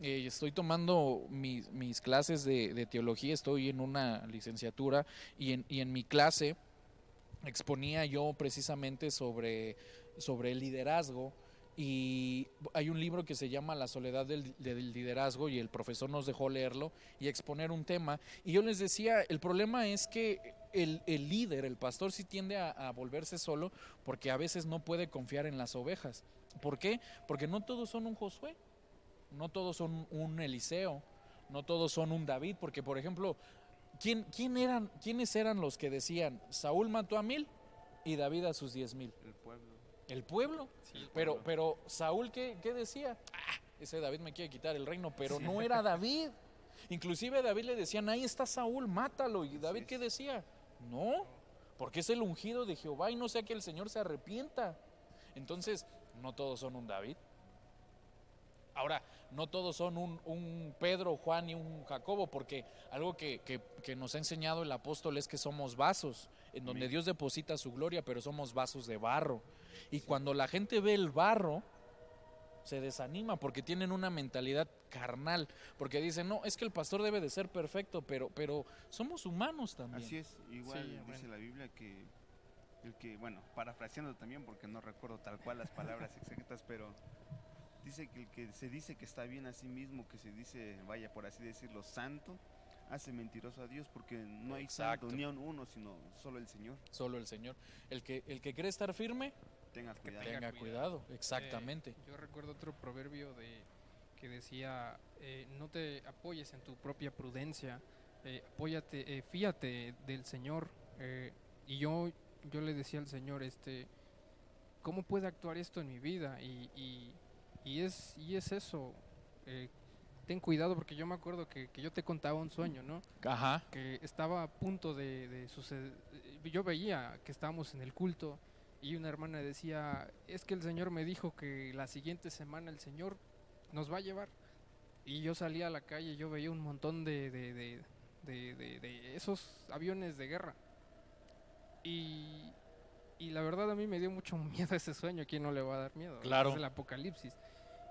eh, estoy tomando mis, clases de, teología, estoy en una licenciatura y en, mi clase exponía yo precisamente sobre, el liderazgo y hay un libro que se llama La soledad del, liderazgo y el profesor nos dejó leerlo y exponer un tema. Y yo les decía, el problema es que el, el líder, el pastor, sí tiende a, a, volverse solo porque a veces no puede confiar en las ovejas. ¿Por qué? Porque no todos son un Josué, no todos son un Eliseo, no todos son un David, porque por ejemplo, ¿quién, quién eran, ¿quiénes eran los que decían, Saúl mató a mil y David a sus diez mil? El pueblo. El pueblo. Sí, el Pero, pueblo. pero Saúl, ¿qué, qué decía? Ah, ese David me quiere quitar el reino, pero no era David. Inclusive a David le decían, ahí está Saúl, mátalo. ¿Y David qué decía? No, porque es el ungido de Jehová y no sea que el Señor se arrepienta. Entonces, no todos son un David. Ahora, no todos son un, un Pedro, Juan y un Jacobo, porque algo que, que- que nos ha enseñado el apóstol es que somos vasos, en donde. Dios deposita su gloria, pero somos vasos de barro. Y cuando la gente ve el barro, se desanima porque tienen una mentalidad carnal, porque dicen, no, es que el pastor debe de ser perfecto, pero, pero somos humanos también. Así es, igual Sí, dice bueno. la Biblia que el que, bueno, parafraseando también porque no recuerdo tal cual las palabras exactas, pero dice que el que se dice que está bien a sí mismo, que se dice, vaya por así decirlo, santo, hace mentiroso a Dios porque no hay Exacto. santo ni a un uno, sino solo el Señor. Solo el Señor. El que, el que cree estar firme, Tenga cuidado. tenga tenga cuidado. cuidado. Exactamente. Eh, yo recuerdo otro proverbio de que decía, eh, no te apoyes en tu propia prudencia, eh, apóyate, eh, fíate del Señor. eh, y yo, yo le decía al Señor, este, ¿cómo puede actuar esto en mi vida? Y, y, y es, y es eso. eh, ten cuidado porque yo me acuerdo que, que yo te contaba un sueño, ¿no? Ajá. que estaba a punto de, de suceder. Yo veía que estábamos en el culto y una hermana decía, es que el Señor me dijo que la siguiente semana el Señor nos va a llevar. Y yo salía a la calle y yo veía un montón de, de, de- de- de- de esos aviones de guerra. Y, y la verdad a mí me dio mucho miedo ese sueño. ¿A quién no le va a dar miedo? Claro. Es el apocalipsis.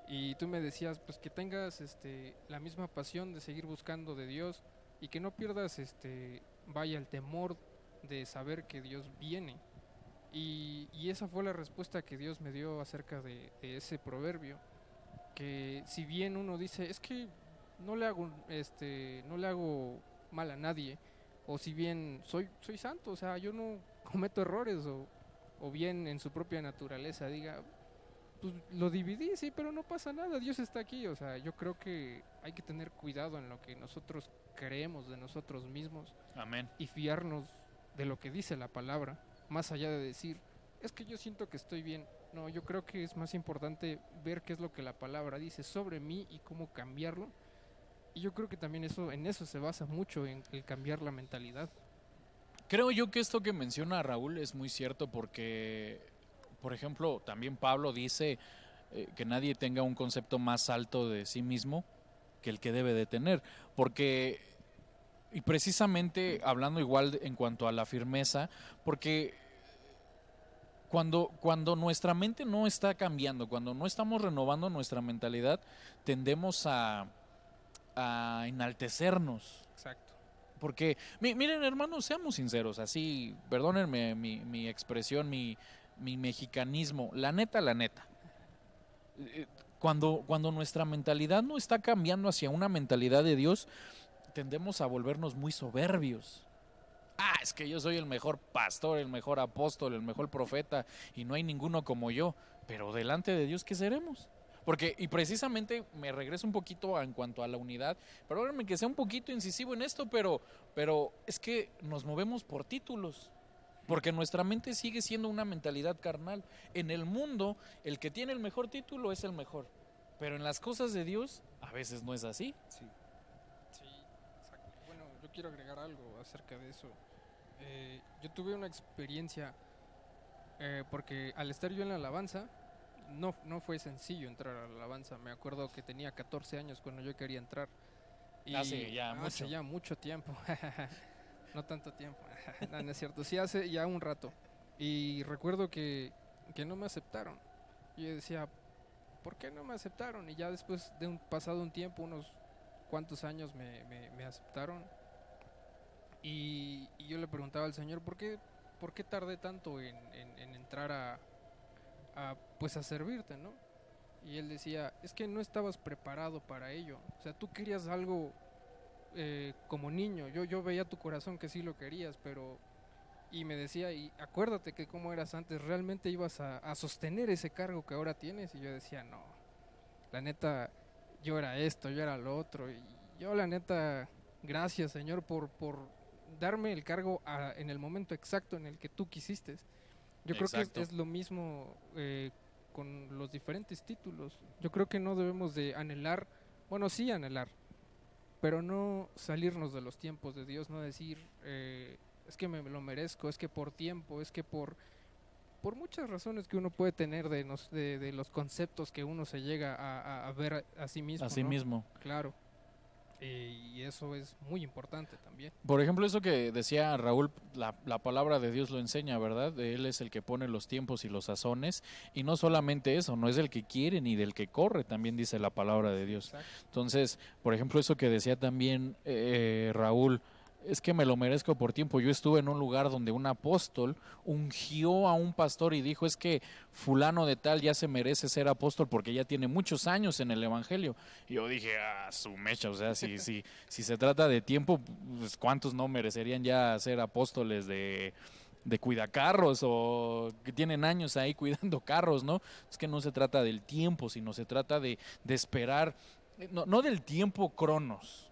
Y tú me decías, pues que tengas este, la misma pasión de seguir buscando de Dios y que no pierdas, este, vaya, el temor de saber que Dios viene. Y, y esa fue la respuesta que Dios me dio acerca de, de ese proverbio. Que si bien uno dice, es que no le hago, este, no le hago mal a nadie, o si bien soy, soy santo, o sea, yo no cometo errores, o, o bien en su propia naturaleza diga, pues lo dividí, sí, pero no pasa nada, Dios está aquí, o sea, yo creo que hay que tener cuidado en lo que nosotros creemos de nosotros mismos Amén. y fiarnos de lo que dice la palabra, más allá de decir, es que yo siento que estoy bien. No, yo creo que es más importante ver qué es lo que la palabra dice sobre mí y cómo cambiarlo. Y yo creo que también eso en eso se basa mucho en el cambiar la mentalidad. Creo yo que esto que menciona Raúl es muy cierto porque, por ejemplo, también Pablo dice eh, que nadie tenga un concepto más alto de sí mismo que el que debe de tener. Porque, y precisamente hablando igual de- en cuanto a la firmeza, porque cuando, cuando nuestra mente no está cambiando, cuando no estamos renovando nuestra mentalidad, tendemos a, a enaltecernos. Exacto. Porque, mi- miren, hermanos, seamos sinceros, así, perdónenme mi, mi expresión, mi, mi mexicanismo, la neta, la neta. Eh, Cuando, cuando nuestra mentalidad no está cambiando hacia una mentalidad de Dios, tendemos a volvernos muy soberbios. Ah, es que yo soy el mejor pastor, el mejor apóstol, el mejor profeta, y no hay ninguno como yo. Pero delante de Dios, ¿qué seremos? Porque, y precisamente me regreso un poquito en cuanto a la unidad. Perdónenme que sea un poquito incisivo en esto, pero, pero es que nos movemos por títulos. Porque nuestra mente sigue siendo una mentalidad carnal. En el mundo, el que tiene el mejor título es el mejor. Pero en las cosas de Dios, a veces no es así. Sí. Quiero agregar algo acerca de eso. Eh, yo tuve una experiencia eh, porque al estar yo en la alabanza, no, no fue sencillo entrar a la alabanza. Me acuerdo que tenía 14 años cuando yo quería entrar. Hace ya hace mucho. ya mucho tiempo. no tanto tiempo. no, no es cierto. Sí, hace ya un rato. Y recuerdo que, que no me aceptaron. Y yo decía, ¿por qué no me aceptaron? Y ya después de un pasado un tiempo, unos cuantos años me, me- me aceptaron. Y, y yo le preguntaba al Señor, ¿por qué, por qué tardé tanto en, en- en entrar a, pues a servirte, no? Y él decía, es que no estabas preparado para ello. O sea, tú querías algo eh, como niño. Yo, yo veía tu corazón que sí lo querías, pero... Y me decía, y acuérdate que como eras antes, realmente ibas a, a sostener ese cargo que ahora tienes. Y yo decía, no, la neta, yo era esto, yo era lo otro. Y yo la neta, gracias Señor por, por darme el cargo a- en el momento exacto en el que tú quisiste. Yo creo que es, es lo mismo eh, con los diferentes títulos. Yo creo que no debemos de anhelar, bueno, sí anhelar, pero no salirnos de los tiempos de Dios, no decir, eh, es que me lo merezco, es que por tiempo, es que por por muchas razones que uno puede tener de, nos- de, de los conceptos que uno se llega a, a- a ver a, a sí mismo. Así ¿no? mismo. Claro. Eh, y eso es muy importante también. Por ejemplo, eso que decía Raúl, la, la palabra de Dios lo enseña, ¿verdad? Él es el que pone los tiempos y los sazones. Y no solamente eso, no es el que quiere ni del que corre, también dice la palabra de Dios. Exacto. Entonces, por ejemplo, eso que decía también eh, Raúl, es que me lo merezco por tiempo. Yo estuve en un lugar donde un apóstol ungió a un pastor y dijo, es que fulano de tal ya se merece ser apóstol porque ya tiene muchos años en el Evangelio. Y yo dije, ah, su mecha, o sea, si, si, si se trata de tiempo, pues ¿cuántos no merecerían ya ser apóstoles de de cuidacarros o que tienen años ahí cuidando carros, ¿no? Es que no se trata del tiempo, sino se trata de, de esperar, no, no del tiempo cronos,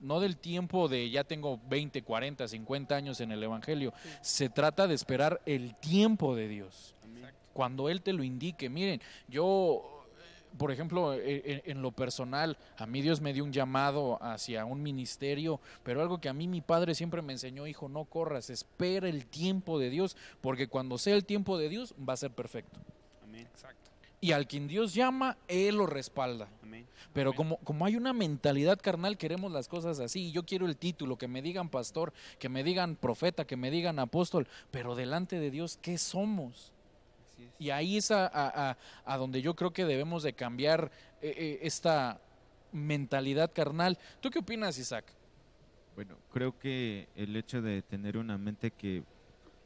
no del tiempo de ya tengo 20, 40, 50 años en el Evangelio, Sí. se trata de esperar el tiempo de Dios Amén. cuando Él te lo indique. Miren, yo, eh, por ejemplo, en, en lo personal, a mí Dios me dio un llamado hacia un ministerio, pero algo que a mí mi padre siempre me enseñó, hijo, no corras, espera el tiempo de Dios, porque cuando sea el tiempo de Dios va a ser perfecto. Amén. Exacto. Y al quien Dios llama, Él lo respalda. Amén. Pero Amén. como, como hay una mentalidad carnal, queremos las cosas así. Yo quiero el título, que me digan pastor, que me digan profeta, que me digan apóstol, pero delante de Dios, ¿qué somos? Así es. Y ahí es a, a- a- a donde yo creo que debemos de cambiar eh, eh, esta mentalidad carnal. ¿Tú qué opinas, Isaac? Bueno, creo que el hecho de tener una mente que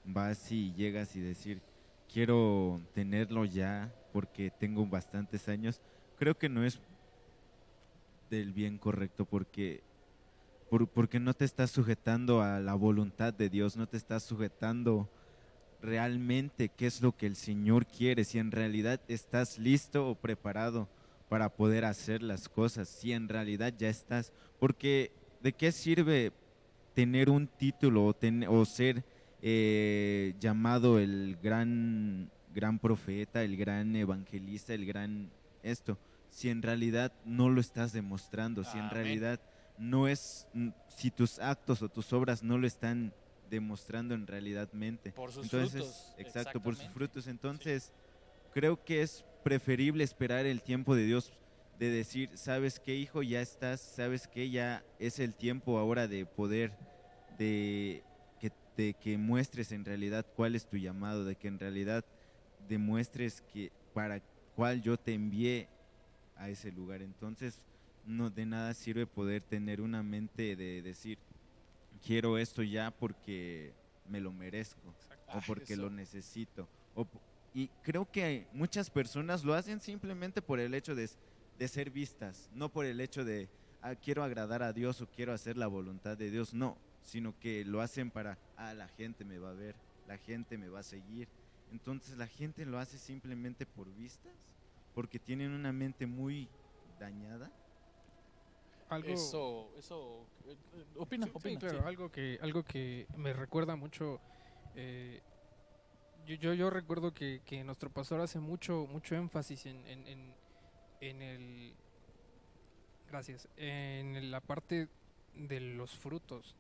vas y llegas y decir, quiero tenerlo ya porque tengo bastantes años, creo que no es del bien correcto porque, por- porque no te estás sujetando a la voluntad de Dios, no te estás sujetando realmente qué es lo que el Señor quiere, si en realidad estás listo o preparado para poder hacer las cosas, si en realidad ya estás, porque ¿de qué sirve tener un título o ser eh, llamado el gran, gran profeta, el gran evangelista, el gran esto, si en realidad no lo estás demostrando, si en Amén. realidad no es, si tus actos o tus obras no lo están demostrando en realidadmente. Por sus Entonces, frutos. exacto, por sus frutos. Entonces, creo que es preferible esperar el tiempo de Dios, de decir, sabes qué, hijo, ya estás, sabes que ya es el tiempo ahora de poder, de que, de que muestres en realidad cuál es tu llamado, de que en realidad demuestres que para cuál yo te envié a ese lugar. Entonces, no de nada sirve poder tener una mente de decir, quiero esto ya porque me lo merezco o porque eso. lo necesito. O y creo que muchas personas lo hacen simplemente por el hecho de ser vistas, no por el hecho de "Ah, quiero agradar a Dios o quiero hacer la voluntad de Dios, no, sino que lo hacen para, ah, la gente me va a ver, la gente me va a seguir. Entonces la gente lo hace simplemente por vistas, porque tienen una mente muy dañada. Algo, Eso, eso, eh, eh, opina, Sí, sí, opina. claro, sí. algo que algo que me recuerda mucho eh, yo, yo yo recuerdo que, que nuestro pastor hace mucho mucho énfasis en, en, en, en el gracias en la parte de los frutos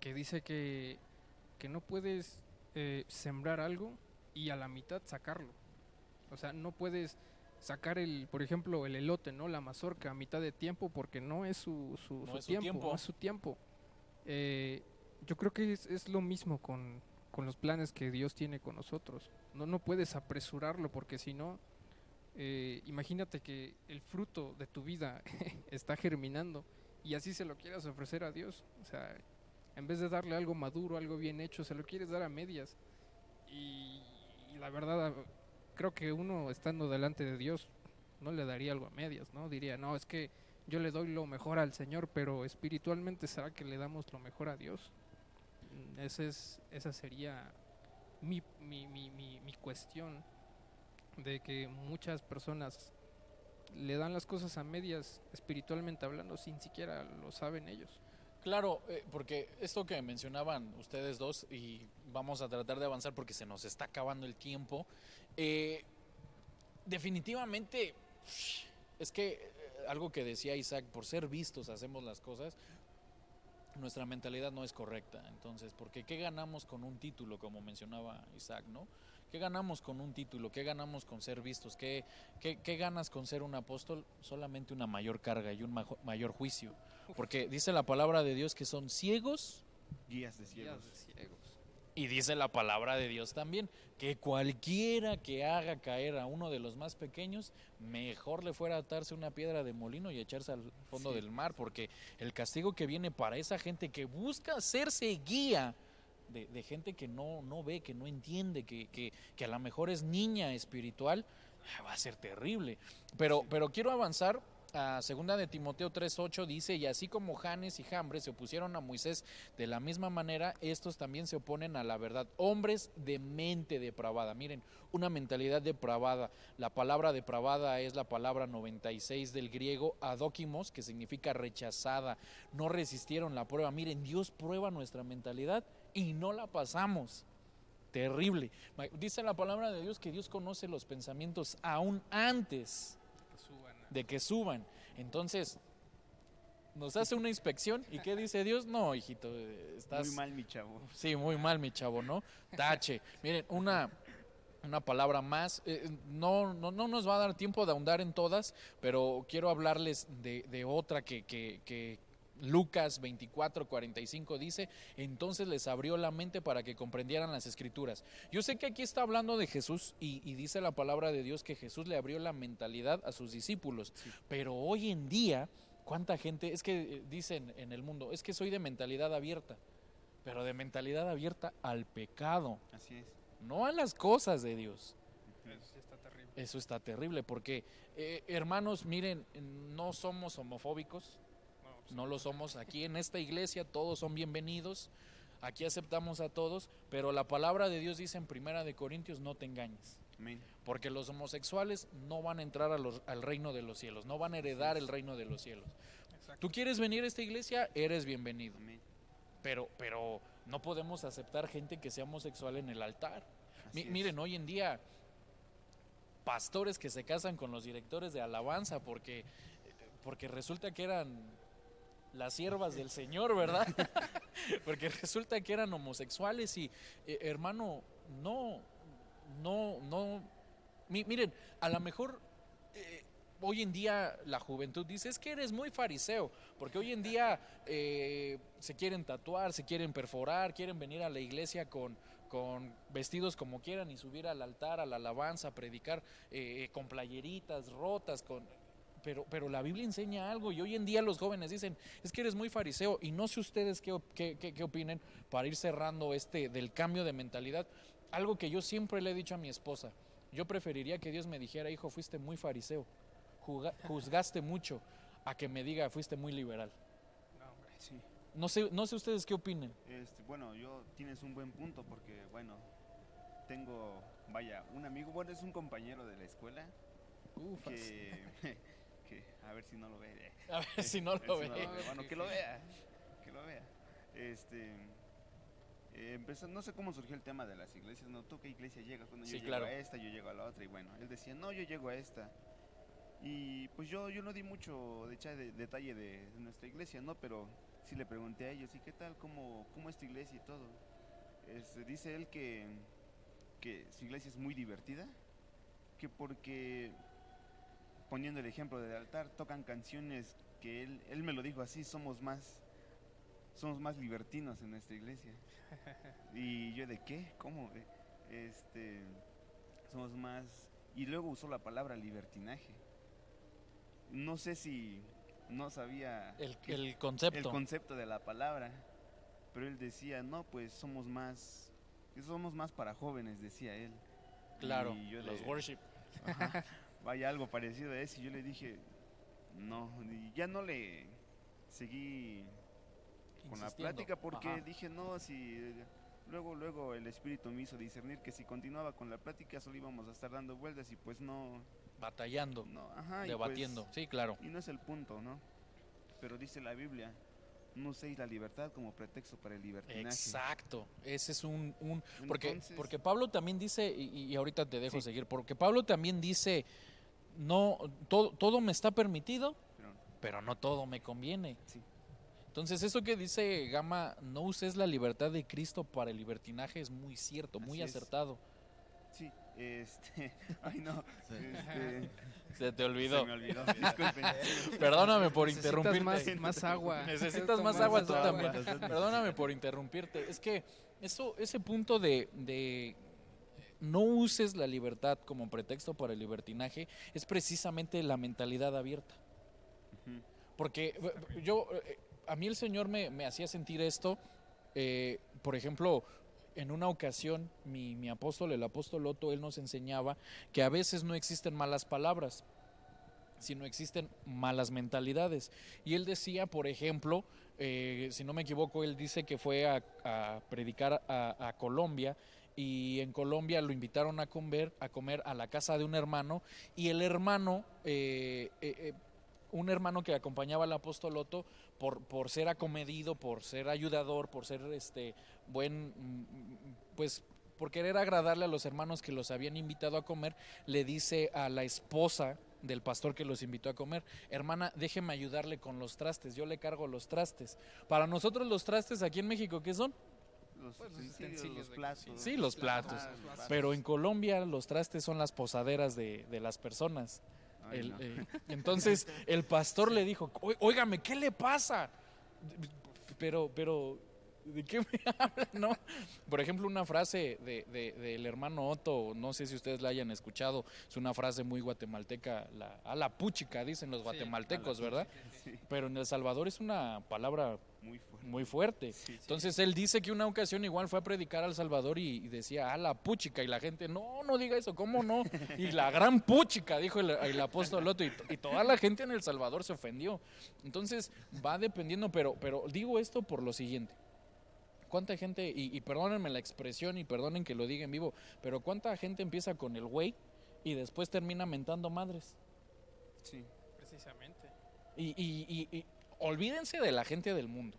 que dice que que no puedes eh, sembrar algo y a la mitad sacarlo. O sea no puedes sacar el por ejemplo el elote no la mazorca a mitad de tiempo porque no es su, su, No su es su tiempo, tiempo. no es su tiempo. Eh, yo creo que es, es lo mismo con, con los planes que Dios tiene con nosotros. No no puedes apresurarlo porque si no eh, imagínate que el fruto de tu vida está germinando y así se lo quieras ofrecer a Dios. O sea en vez de darle algo maduro algo bien hecho se lo quieres dar a medias. Y la verdad creo que uno estando delante de Dios no le daría algo a medias, ¿no? Diría, no, es que yo le doy lo mejor al Señor, pero espiritualmente será que le damos lo mejor a Dios. Mm, Ese es, esa sería mi, mi, mi, mi cuestión de que muchas personas le dan las cosas a medias espiritualmente hablando sin siquiera lo saben ellos. Claro, eh, porque esto que mencionaban ustedes dos, y vamos a tratar de avanzar porque se nos está acabando el tiempo, eh, definitivamente es que eh, algo que decía Isaac, por ser vistos hacemos las cosas, nuestra mentalidad no es correcta. Entonces, porque ¿qué ganamos con un título, como mencionaba Isaac, no? ¿Qué ganamos con un título? ¿Qué ganamos con ser vistos? ¿Qué, qué, qué ganas con ser un apóstol? Solamente una mayor carga y un mayor juicio. Porque dice la palabra de Dios que son ciegos Guías de ciegos. de ciegos. y dice la palabra de Dios también que cualquiera que haga caer a uno de los más pequeños, mejor le fuera a atarse una piedra de molino y echarse al fondo Sí. del mar, porque el castigo que viene para esa gente que busca hacerse guía de, de gente que no, no ve, que no entiende, que, que, que a lo mejor es niña espiritual, va a ser terrible. Pero, pero quiero avanzar. A segunda de Timoteo 3:8 dice, y así como Janes y Jambres se opusieron a Moisés de la misma manera, estos también se oponen a la verdad. Hombres de mente depravada. Miren, una mentalidad depravada. La palabra depravada es la palabra 96 del griego adóquimos, que significa rechazada. No resistieron la prueba. Miren, Dios prueba nuestra mentalidad y no la pasamos. Terrible. Dice la palabra de Dios que Dios conoce los pensamientos aún antes de que suban. Entonces, nos hace una inspección y ¿qué dice Dios? No, hijito, eh, estás Muy mal, mi chavo. Sí, muy mal, mi chavo, ¿no? Tache. Miren, una, una palabra más. eh, no, no, no nos va a dar tiempo de ahondar en todas, pero quiero hablarles de, de otra que, que, que Lucas 24, 45 dice, entonces les abrió la mente para que comprendieran las escrituras. Yo sé que aquí está hablando de Jesús y, y dice la palabra de Dios que Jesús le abrió la mentalidad a sus discípulos, pero hoy en día, ¿cuánta gente? Es que eh, dicen en el mundo, es que soy de mentalidad abierta, pero de mentalidad abierta al pecado, Así es. no a las cosas de Dios. Eso sí está terrible. Eso está terrible porque, eh, hermanos, miren, no somos homofóbicos, No, lo somos. Aquí en esta iglesia todos son bienvenidos, aquí aceptamos a todos, pero la palabra de Dios dice en Primera de Corintios, no te engañes. Amén. Porque los homosexuales no van a entrar a los- al reino de los cielos, no van a heredar el reino de los cielos. exacto. ¿Tú quieres venir a esta iglesia? Eres bienvenido. Amén. Pero, pero no podemos aceptar gente que sea homosexual en el altar. Es. miren, hoy en día, pastores que se casan con los directores de alabanza porque, porque resulta que eran las siervas del Señor, ¿verdad? porque resulta que eran homosexuales y, eh, hermano, no, no, no. Mi- miren, a lo mejor eh, hoy en día la juventud dice, es que eres muy fariseo, porque hoy en día eh, se quieren tatuar, se quieren perforar, quieren venir a la iglesia con, con vestidos como quieran y subir al altar, a la alabanza, a predicar con playeritas rotas, con... Pero, pero la Biblia enseña algo y hoy en día los jóvenes dicen, es que eres muy fariseo y no sé ustedes qué, qué, qué- qué opinen para ir cerrando este del cambio de mentalidad. Algo que yo siempre le he dicho a mi esposa, yo preferiría que Dios me dijera, hijo, fuiste muy fariseo, juzgaste mucho, a que me diga, fuiste muy liberal. No, hombre. Sí. No sé, no sé ustedes qué opinen. Este, bueno, yo tienes un buen punto porque, bueno, tengo, vaya, un amigo, bueno, es un compañero de la escuela Ufas. que a ver si no lo ve. A ver si no lo ve. si no Bueno, que lo vea, que lo vea. Este, eh, empezó, no sé cómo surgió el tema de las iglesias, ¿no? ¿Tú qué iglesia llegas? Bueno, yo Sí, llego claro. a esta, yo llego a la otra, y bueno, él decía, no, yo llego a esta. Y pues yo, yo no di mucho de, de- detalle de, de nuestra iglesia, ¿no? Pero sí le pregunté a ellos, ¿y qué tal? ¿Cómo, cómo es tu iglesia y todo? Este, dice él que, que su iglesia es muy divertida, que porque, poniendo el ejemplo del altar, tocan canciones que él, él me lo dijo así, somos más, somos más libertinos en nuestra iglesia. Y yo de qué, cómo, Eh, este, somos más, y luego usó la palabra libertinaje. No sé si no sabía El, qué- el concepto. el concepto de la palabra, pero él decía, no, pues somos más, somos más para jóvenes, decía él. claro, Y yo los worship. Ajá. vaya algo parecido a eso. Y yo le dije, no, y ya no le seguí con la plática porque Ajá. dije, no, si luego, luego el espíritu me hizo discernir que si continuaba con la plática solo íbamos a estar dando vueltas y pues no, Batallando, no, ajá, debatiendo. pues- sí, claro. y no es el punto, ¿no? Pero dice la Biblia, no uséis la libertad como pretexto para el libertinaje. Exacto. Ese es un, un porque Entonces- porque Pablo también dice y, y ahorita te dejo Sí. seguir porque Pablo también dice no todo todo me está permitido, Pero, pero no todo me conviene. sí, Entonces eso que dice Gama, no uses la libertad de Cristo para el libertinaje es muy cierto, muy Así es. acertado. sí, este, ay no, Sí. este, Se te olvidó. se me olvidó. Perdóname por Necesitas interrumpirte. Más, más agua. Necesitas más agua tú agua. también. Perdóname por interrumpirte. Es que eso, ese punto de, de no uses la libertad como pretexto para el libertinaje es precisamente la mentalidad abierta. Porque eh, yo, eh, a mí el Señor me, me hacía sentir esto, eh, por ejemplo, en una ocasión mi, mi apóstol, el apóstol Otto, él nos enseñaba que a veces no existen malas palabras, sino existen malas mentalidades. Y él decía, por ejemplo, eh, si no me equivoco, él dice que fue a, a predicar a, a Colombia y en Colombia lo invitaron a comer, a comer a la casa de un hermano y el hermano, eh, eh, eh, un hermano que acompañaba al apóstol Otto, por, por ser acomedido, por ser ayudador, por ser este buen, mm, pues por querer agradarle a los hermanos que los habían invitado a comer, le dice a la esposa del pastor que los invitó a comer, hermana, déjeme ayudarle con los trastes, yo le cargo los trastes. Para nosotros los trastes aquí en México, ¿qué son? Los Pues, utensilios, los platos. Sí, los platos. Ah, los. Pero en Colombia los trastes son las posaderas de, de las personas. Ay, El, no. eh, entonces el pastor le dijo, "Ó- óigame, ¿qué le pasa? Pero, pero, ¿de qué me habla? No? Por ejemplo, una frase de, de- del hermano Otto, no sé si ustedes la hayan escuchado, es una frase muy guatemalteca, la, a la puchica, dicen los guatemaltecos, a ¿verdad? Sí, Pero en El Salvador es una palabra muy fuerte. muy fuerte. Entonces él dice que una ocasión igual fue a predicar al Salvador y, y decía, ah, la puchica, y la gente, no, no diga eso, ¿cómo no? Y la gran puchica, dijo el, el apóstol Otto, y, y toda la gente en El Salvador se ofendió. Entonces va dependiendo, pero, pero digo esto por lo siguiente. ¿Cuánta gente, y, y perdónenme la expresión y perdonen que lo diga en vivo, pero cuánta gente empieza con el güey y después termina mentando madres? Sí. Precisamente. Y, y- y- y olvídense de la gente del mundo,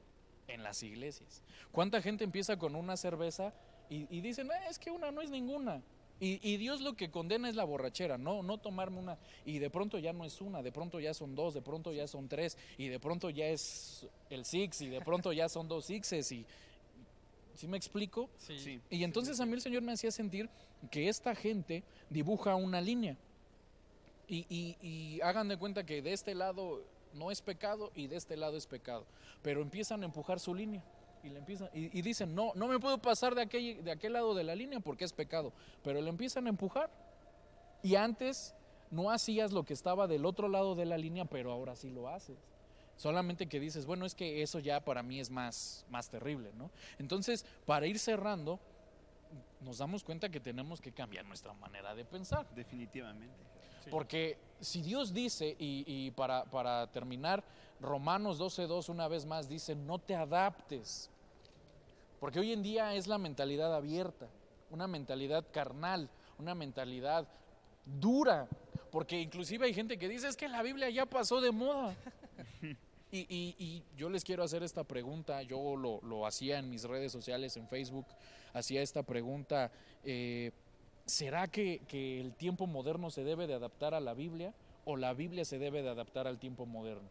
en las iglesias. ¿Cuánta gente empieza con una cerveza y, dicen, "Ah, es que una no es ninguna? Y, y Dios lo que condena es la borrachera, no, no tomarme una. Y de pronto ya no es una, de pronto ya son dos, de pronto ya son tres, y de pronto ya es el six, y de pronto ya son dos sixes. Y, ¿Sí me explico? Sí. Sí. Y entonces a mí el Señor me hacía sentir que esta gente dibuja una línea. Y, y- y hagan de cuenta que de este lado no es pecado y de este lado es pecado. Pero empiezan a empujar su línea. Y, le empiezan, y, y dicen, no, no me puedo pasar de aquel, de aquel lado de la línea porque es pecado. Pero le empiezan a empujar. Y antes no hacías lo que estaba del otro lado de la línea, pero ahora sí lo haces. Solamente que dices, bueno, es que eso ya para mí es más, más terrible, ¿no? Entonces, para ir cerrando, nos damos cuenta que tenemos que cambiar nuestra manera de pensar. Definitivamente. Sí. Porque si Dios dice, y, y para, para terminar, Romanos 12.2 una vez más dice, no te adaptes. Porque hoy en día es la mentalidad abierta, una mentalidad carnal, una mentalidad dura. Porque inclusive hay gente que dice, es que la Biblia ya pasó de moda. Y, y- y yo les quiero hacer esta pregunta, yo lo, lo hacía en mis redes sociales, en Facebook, hacía esta pregunta, eh, ¿será que, que el tiempo moderno se debe de adaptar a la Biblia o la Biblia se debe de adaptar al tiempo moderno?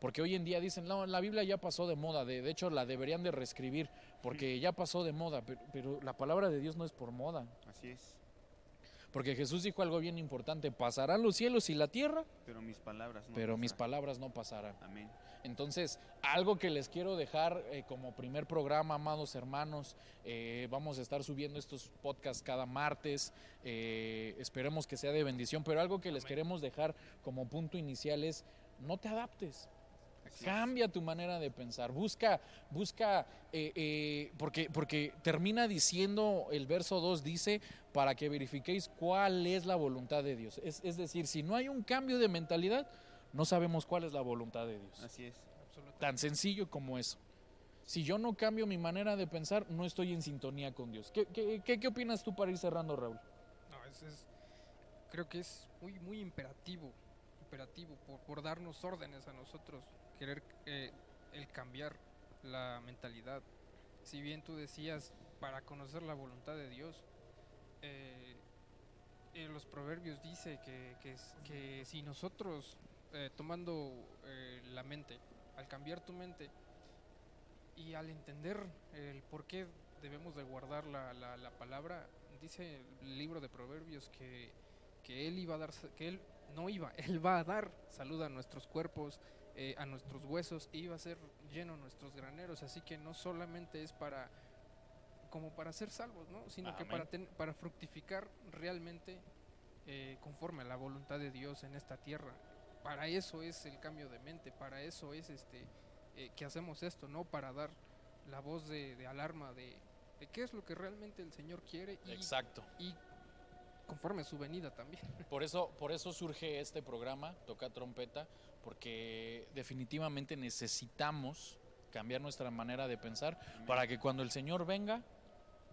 Porque hoy en día dicen, no, la Biblia ya pasó de moda, de, de hecho la deberían de reescribir, porque ya pasó de moda, pero, pero la palabra de Dios no es por moda, Así es. Porque Jesús dijo algo bien importante, pasarán los cielos y la tierra, Pero mis palabras no. pero mis pasarán. palabras no pasarán. Amén. Entonces, algo que les quiero dejar eh, como primer programa, amados hermanos, eh, vamos a estar subiendo estos podcasts cada martes, eh, esperemos que sea de bendición, pero algo que les queremos dejar como punto inicial es, no te adaptes, Cambia tu manera de pensar, busca, busca, eh, eh, porque, porque termina diciendo, el verso 2 dice, para que verifiquéis cuál es la voluntad de Dios. Es, es decir, si no hay un cambio de mentalidad, no sabemos cuál es la voluntad de Dios. Así es. Tan sencillo como eso. Si yo no cambio mi manera de pensar, no estoy en sintonía con Dios. ¿Qué, qué, qué, qué opinas tú para ir cerrando, Raúl? No, es, es- creo que es muy, muy imperativo, imperativo por, por darnos órdenes a nosotros, querer eh, el cambiar la mentalidad. Si bien tú decías, para conocer la voluntad de Dios, eh, en los proverbios dice que, que, si nosotros, eh, tomando eh, la mente, al cambiar tu mente y al entender el por qué debemos de guardar la, la, la palabra, dice el libro de proverbios que, que él iba a dar, que él no iba, él va a dar salud a nuestros cuerpos, eh, a nuestros huesos, e iba a ser lleno nuestros graneros, así que no solamente es para como para ser salvos, ¿no? sino que Amén. para, ten- para fructificar realmente eh, conforme a la voluntad de Dios en esta tierra. Para eso es el cambio de mente, para eso es este eh, que hacemos esto, no para dar la voz de, de alarma de, de qué es lo que realmente el Señor quiere y, Exacto. y conforme a su venida también. Por eso, por eso surge este programa, Toca Trompeta, porque definitivamente necesitamos cambiar nuestra manera de pensar para que cuando el Señor venga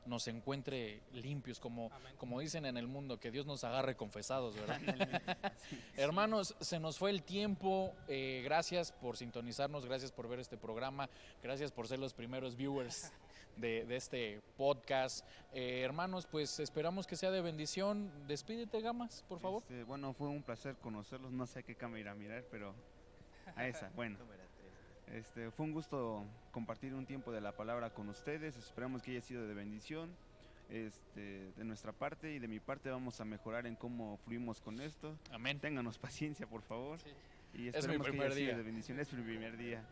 nos encuentre limpios, como, Amén. como dicen en el mundo, que Dios nos agarre confesados, ¿verdad? Hermanos, se nos fue el tiempo. eh, gracias por sintonizarnos, gracias por ver este programa, gracias por ser los primeros viewers de, de este podcast. Eh, hermanos, pues esperamos que sea de bendición. Despídete, Gamas, por favor. Este, bueno, fue un placer conocerlos. No sé a qué cámara ir a mirar, pero a esa. Bueno, este, fue un gusto compartir un tiempo de la palabra con ustedes. Esperamos que haya sido de bendición. Este, de nuestra parte y de mi parte vamos a mejorar en cómo fluimos con esto. Amén. Ténganos paciencia, por favor. Sí. Y mi esperemos que haya sido de bendición. Es mi primer día.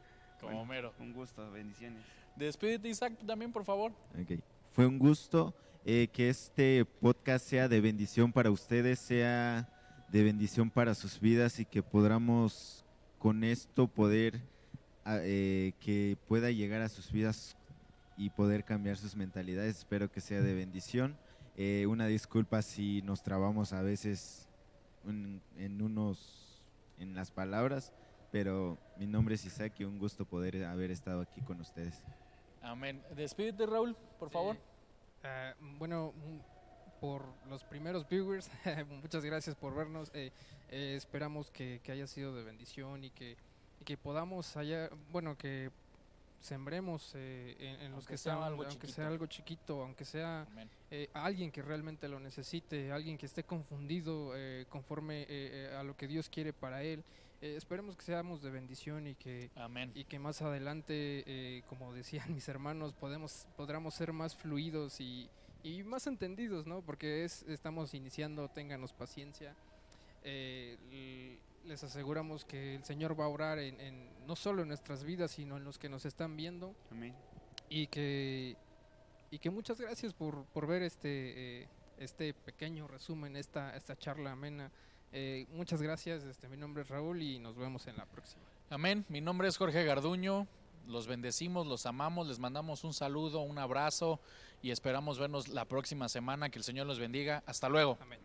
Como Bueno, Homero. Un gusto, bendiciones. Despídete, Isaac, también, por favor. Ok. Fue un gusto eh, que este podcast sea de bendición para ustedes, sea de bendición para sus vidas y que podamos con esto poder a- eh, que pueda llegar a sus vidas y poder cambiar sus mentalidades. Espero que sea de bendición. Eh, una disculpa si nos trabamos a veces en, en unos en las palabras, pero mi nombre es Isaac y un gusto poder haber estado aquí con ustedes. Amén. Despídete, Raúl, por Sí. favor. Ah, bueno, mm, por los primeros viewers, muchas gracias por vernos. eh, eh, esperamos que, que haya sido de bendición y que, y que podamos haya, bueno, que sembremos eh, en, en los que algo aunque chiquito. sea algo chiquito, aunque sea eh, a alguien que realmente lo necesite, alguien que esté confundido eh, conforme eh, eh, a lo que Dios quiere para él. Eh, esperemos que seamos de bendición y que, Amén. y que más adelante, eh, como decían mis hermanos, podemos, podamos ser más fluidos y, y más entendidos, ¿no? Porque es, estamos iniciando, ténganos paciencia. Eh, les aseguramos que el Señor va a orar en, en- no solo en nuestras vidas, sino en los que nos están viendo Amén. y que, y que muchas gracias por, por ver este, este pequeño resumen, esta, esta charla amena. Eh, muchas gracias, este, mi nombre es Raúl y nos vemos en la próxima. Amén. Mi nombre es Jorge Garduño. Los bendecimos, los amamos, les mandamos un saludo, un abrazo y esperamos vernos la próxima semana. Que el Señor los bendiga. Hasta luego. Amén.